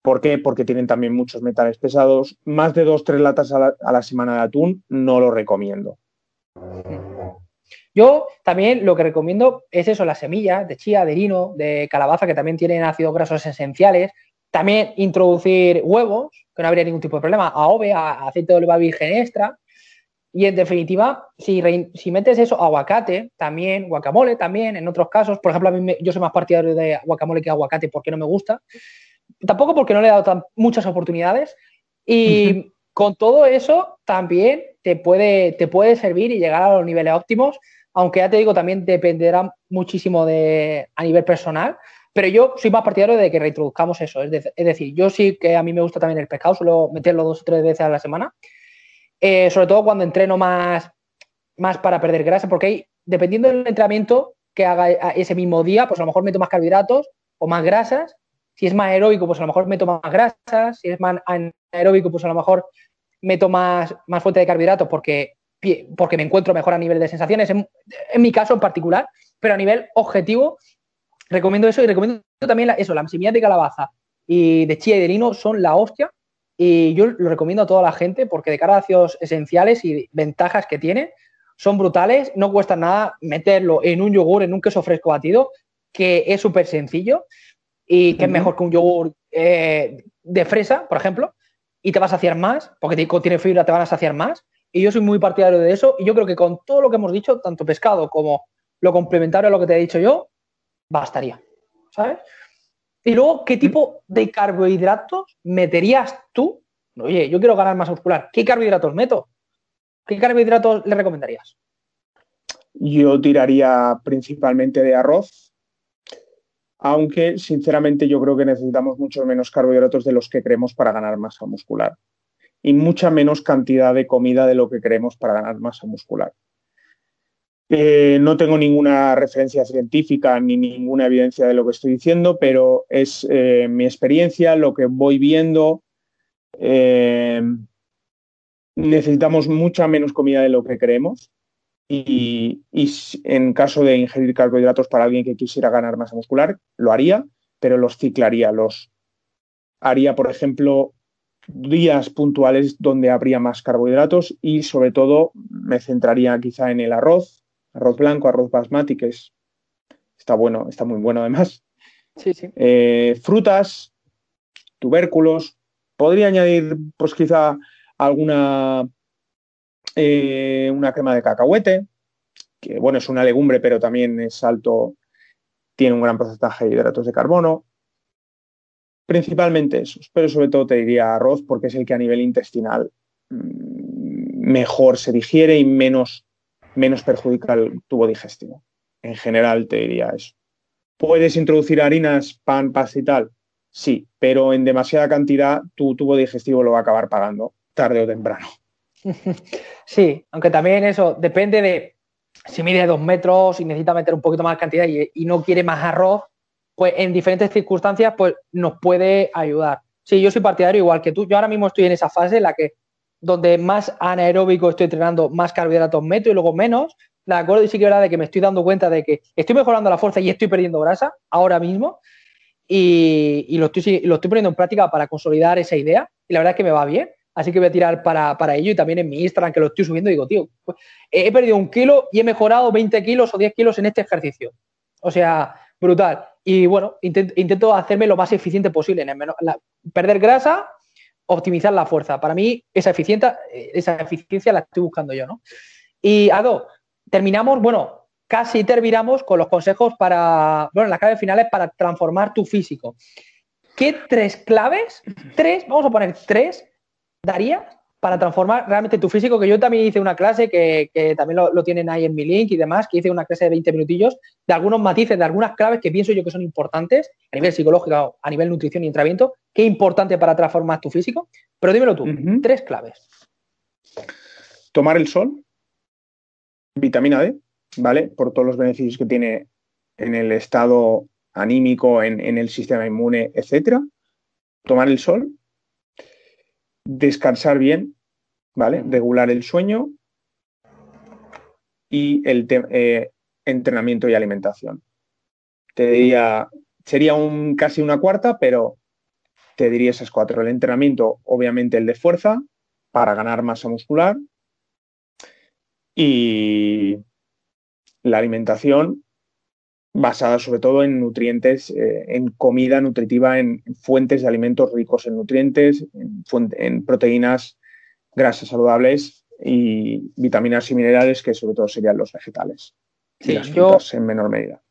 Speaker 2: ¿Por qué? Porque tienen también muchos metales pesados. Más de dos, tres latas a la, semana de atún no lo recomiendo.
Speaker 1: Yo también lo que recomiendo es eso, las semillas de chía, de lino, de calabaza, que también tienen ácidos grasos esenciales. También introducir huevos, que no habría ningún tipo de problema, AOVE, a aceite de oliva virgen extra. Y en definitiva, si, si, metes eso, aguacate también, guacamole también, en otros casos, por ejemplo, a mí yo soy más partidario de guacamole que aguacate porque no me gusta tampoco porque no le he dado muchas oportunidades. Y con todo eso también te puede, te puede servir y llegar a los niveles óptimos, aunque ya te digo, también dependerá muchísimo de, a nivel personal. Pero yo soy más partidario de que reintroduzcamos eso. Es, decir, yo sí que a mí me gusta también el pescado, suelo meterlo dos o tres veces a la semana. Eh, sobre todo cuando entreno más, más para perder grasa, porque ahí, dependiendo del entrenamiento que haga ese mismo día, pues a lo mejor meto más carbohidratos o más grasas si es más aeróbico, pues a lo mejor meto más grasas. Si es más anaeróbico, pues a lo mejor meto más, más fuente de carbohidratos porque, porque me encuentro mejor a nivel de sensaciones, en, mi caso en particular, pero a nivel objetivo, recomiendo eso y recomiendo también eso, las semillas de calabaza y de chía y de lino son la hostia y yo lo recomiendo a toda la gente porque de cara a ácidos esenciales y ventajas que tiene, son brutales, no cuesta nada meterlo en un yogur, en un queso fresco batido, que es súper sencillo y que es mejor que un yogur eh, de fresa, por ejemplo, y te vas a saciar más, porque tiene fibra, te van a saciar más. Y yo soy muy partidario de eso, y yo creo que con todo lo que hemos dicho, tanto pescado como lo complementario a lo que te he dicho yo, bastaría. ¿Sabes? Y luego, ¿qué tipo de carbohidratos meterías tú? Oye, yo quiero ganar masa muscular. ¿Qué carbohidratos meto? ¿Qué carbohidratos le recomendarías?
Speaker 2: Yo tiraría principalmente de arroz, aunque sinceramente yo creo que necesitamos mucho menos carbohidratos de los que creemos para ganar masa muscular y mucha menos cantidad de comida de lo que creemos para ganar masa muscular. Eh, no tengo ninguna referencia científica ni ninguna evidencia de lo que estoy diciendo, pero es eh, mi experiencia, lo que voy viendo. Eh, necesitamos mucha menos comida de lo que creemos y, en caso de ingerir carbohidratos para alguien que quisiera ganar masa muscular, lo haría, pero los ciclaría, los haría, por ejemplo, días puntuales donde habría más carbohidratos y sobre todo me centraría quizá en el arroz, arroz blanco, arroz basmati, que es, está bueno, está muy bueno además.
Speaker 1: Sí, sí.
Speaker 2: Eh, frutas, tubérculos. Podría añadir, pues quizá alguna eh, una crema de cacahuete, que bueno, es una legumbre, pero también es alto, tiene un gran porcentaje de hidratos de carbono. Principalmente esos, pero sobre todo te diría arroz porque es el que a nivel intestinal mm, mejor se digiere y menos menos perjudica el tubo digestivo. En general te diría eso. ¿Puedes introducir harinas, pan, pasta y tal? Sí, pero en demasiada cantidad tu tubo digestivo lo va a acabar pagando tarde o temprano.
Speaker 1: Sí, aunque también eso depende de si mide dos metros y necesita meter un poquito más cantidad y, no quiere más arroz, pues en diferentes circunstancias pues nos puede ayudar. Sí, yo soy partidario igual que tú. Yo ahora mismo estoy en esa fase en la que donde más anaeróbico estoy entrenando, más carbohidratos meto y luego menos. De acuerdo, y sí que es verdad que me estoy dando cuenta de que estoy mejorando la fuerza y estoy perdiendo grasa ahora mismo. Y, lo, estoy, poniendo en práctica para consolidar esa idea. Y la verdad es que me va bien. Así que voy a tirar para, ello y también en mi Instagram, que lo estoy subiendo, digo, tío, pues, he perdido un kilo y he mejorado 20 kilos o 10 kilos en este ejercicio. O sea, brutal. Y bueno, intento, hacerme lo más eficiente posible. En perder grasa optimizar la fuerza. Para mí, esa, eficiencia, esa eficiencia la estoy buscando yo, ¿no? Y Ado, terminamos, bueno, casi terminamos con los consejos para, bueno, las claves finales para transformar tu físico. ¿Qué tres claves, tres, vamos a poner tres, darías para transformar realmente tu físico, que yo también hice una clase que, también lo, tienen ahí en mi link y demás, que hice una clase de 20 minutillos de algunos matices, de algunas claves que pienso yo que son importantes a nivel psicológico, a nivel nutrición y entrenamiento, qué importante para transformar tu físico. Pero dímelo tú, tres claves.
Speaker 2: Tomar el sol, vitamina D, ¿vale? Por todos los beneficios que tiene en el estado anímico, en, en el sistema inmune, etcétera. Tomar el sol, descansar bien, ¿vale? Regular el sueño y el eh, entrenamiento y alimentación. Te diría, sería un, casi una cuarta, pero te diría esas cuatro. El entrenamiento, obviamente el de fuerza, para ganar masa muscular. Y la alimentación, basada sobre todo en nutrientes, eh, en comida nutritiva, en fuentes de alimentos ricos en nutrientes, en, proteínas, grasas saludables y vitaminas y minerales, que sobre todo serían los vegetales.
Speaker 1: Sí, yo, en menor medida.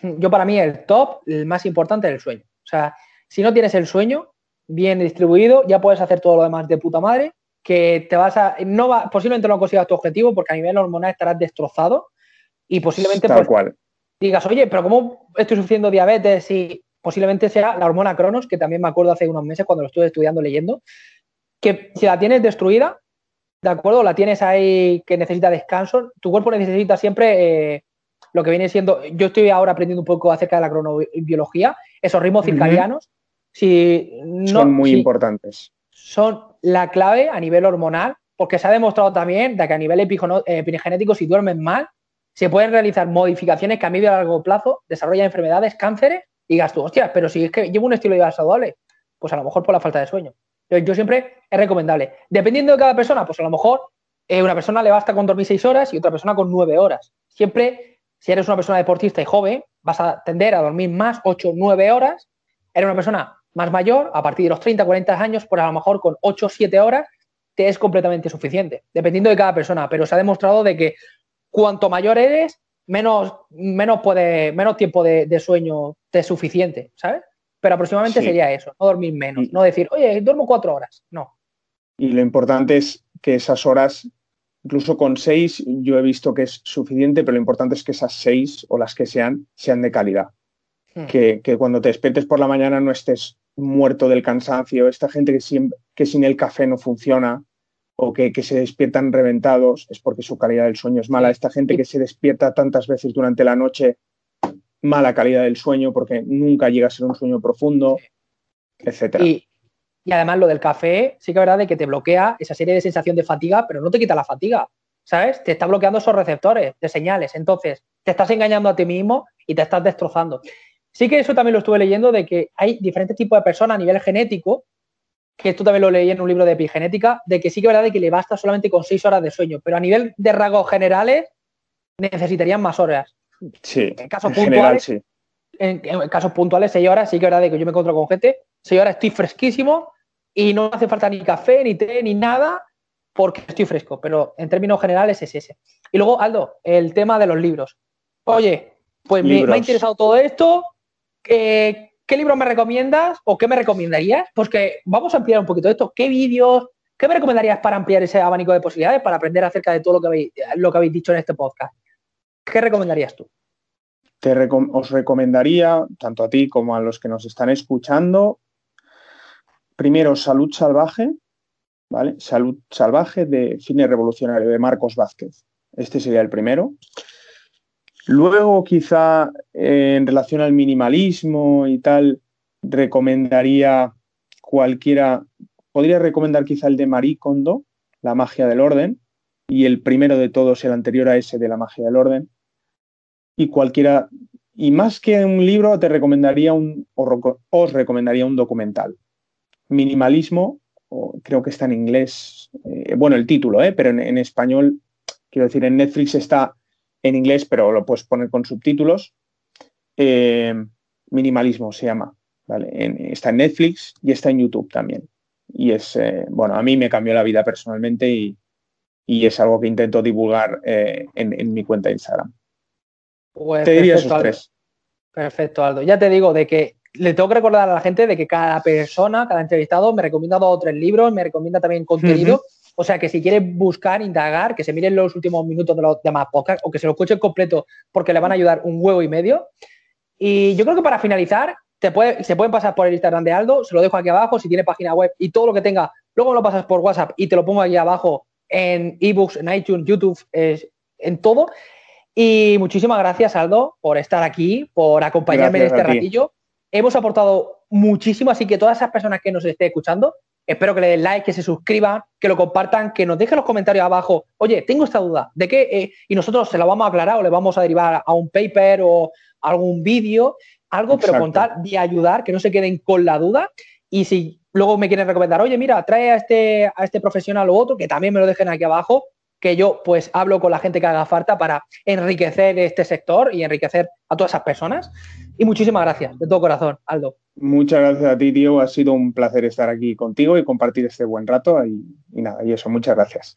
Speaker 1: Yo para mí el top, el más importante es el sueño. O sea, si no tienes el sueño bien distribuido, ya puedes hacer todo lo demás de puta madre, que te vas a, no va, posiblemente no consigas tu objetivo porque a nivel hormonal estarás destrozado y posiblemente
Speaker 2: Tal pues, cual
Speaker 1: digas, oye, pero ¿cómo estoy sufriendo diabetes? Y posiblemente sea la hormona Cronos, que también me acuerdo hace unos meses cuando lo estuve estudiando, leyendo, que si la tienes destruida, ¿de acuerdo? La tienes ahí que necesita descanso, tu cuerpo necesita siempre eh, lo que viene siendo, yo estoy ahora aprendiendo un poco acerca de la cronobiología, esos ritmos circadianos, si
Speaker 2: son muy importantes.
Speaker 1: Son la clave a nivel hormonal, porque se ha demostrado también de que a nivel epigenético, si duermes mal, se pueden realizar modificaciones que a medio y largo plazo desarrollan enfermedades, cánceres y gastos. Hostia, pero si es que llevo un estilo de vida saludable, pues a lo mejor por la falta de sueño. Yo, siempre es recomendable. Dependiendo de cada persona, pues a lo mejor eh, una persona le basta con dormir seis horas y otra persona con nueve horas. Siempre, si eres una persona deportista y joven, vas a tender a dormir más, ocho, nueve horas. Eres una persona más mayor, a partir de los 30, 40 años, pues a lo mejor con ocho o siete horas te es completamente suficiente, dependiendo de cada persona. Pero se ha demostrado de que cuanto mayor eres, menos, menos, puede, menos tiempo de, sueño te es suficiente, ¿sabes? Pero aproximadamente sería eso, no dormir menos, no decir, oye, duermo cuatro horas, no.
Speaker 2: Y lo importante es que esas horas, incluso con seis, yo he visto que es suficiente, pero lo importante es que esas seis o las que sean, sean de calidad. Hmm. Que, cuando te despiertes por la mañana no estés muerto del cansancio. Esta gente que, que sin el café no funciona, o que, se despiertan reventados es porque su calidad del sueño es mala. Esta gente que se despierta tantas veces durante la noche, mala calidad del sueño porque nunca llega a ser un sueño profundo, etcétera.
Speaker 1: Y, además lo del café, sí que es verdad de que te bloquea esa serie de sensación de fatiga, pero no te quita la fatiga, ¿sabes? Te está bloqueando esos receptores de señales. Entonces, te estás engañando a ti mismo y te estás destrozando. Sí que eso también lo estuve leyendo de que hay diferentes tipos de personas a nivel genético que esto también lo leí en un libro de epigenética, de que sí que es verdad de que le basta solamente con seis horas de sueño, pero a nivel de rasgos generales necesitarían más horas.
Speaker 2: Sí,
Speaker 1: en casos puntuales, sí. En, casos puntuales, seis horas, sí que es verdad de que yo me encuentro con gente, seis horas estoy fresquísimo y no hace falta ni café, ni té, ni nada, porque estoy fresco, pero en términos generales es ese. Y luego, Aldo, el tema de los libros. Oye, pues me, me, ha interesado todo esto. Eh, ¿qué libro me recomiendas o qué me recomendarías? Pues que vamos a ampliar un poquito esto. ¿Qué vídeos, qué me recomendarías para ampliar ese abanico de posibilidades, para aprender acerca de todo lo que habéis, lo que habéis dicho en este podcast? ¿Qué recomendarías tú?
Speaker 2: os recomendaría, tanto a ti como a los que nos están escuchando, primero Salud Salvaje, ¿vale? Salud Salvaje de Cine Revolucionario de Marcos Vázquez. Este sería el primero. Luego, quizá en relación al minimalismo y tal, recomendaría cualquiera, podría recomendar quizá el de Marie Kondo, La magia del orden, y el primero de todos, el anterior a ese de La magia del orden. Y cualquiera, y más que un libro, te recomendaría un, os recomendaría un documental. Minimalismo, creo que está en inglés, eh, bueno, el título, eh, pero en español, quiero decir, en Netflix está en inglés, pero lo puedes poner con subtítulos. Eh, minimalismo se llama. está en Netflix y está en YouTube también. Y es, eh, bueno, a mí me cambió la vida personalmente y, es algo que intento divulgar eh, en, mi cuenta de Instagram.
Speaker 1: Pues te diría esos tres. Perfecto, Aldo. Ya te digo de que le tengo que recordar a la gente de que cada persona, cada entrevistado me recomienda dos o tres libros, me recomienda también contenido. O sea que si quiere buscar, indagar, que se miren los últimos minutos de los demás podcasts o que se lo escuchen completo porque le van a ayudar un huevo y medio. Y yo creo que para finalizar, te puede, se pueden pasar por el Instagram de Aldo, se lo dejo aquí abajo, si tiene página web y todo lo que tenga, luego lo pasas por WhatsApp y te lo pongo aquí abajo en ebooks, en iTunes, YouTube, en todo. Y muchísimas gracias, Aldo, por estar aquí, por acompañarme en este ratillo. Hemos aportado muchísimo, así que todas esas personas que nos estén escuchando, Espero que le den like, que se suscriban, que lo compartan, que nos dejen los comentarios abajo. Oye, tengo esta duda, ¿de qué? Eh, y nosotros se la vamos a aclarar o le vamos a derivar a un paper o algún vídeo, algo, pero contar de ayudar, que no se queden con la duda. Y si luego me quieren recomendar, oye, mira, trae a este, a este profesional o otro, que también me lo dejen aquí abajo, que yo pues hablo con la gente que haga falta para enriquecer este sector y enriquecer a todas esas personas. Y muchísimas gracias, de todo corazón, Aldo.
Speaker 2: Muchas gracias a ti, tío. Ha sido un placer estar aquí contigo y compartir este buen rato. Y, nada, y eso, muchas gracias.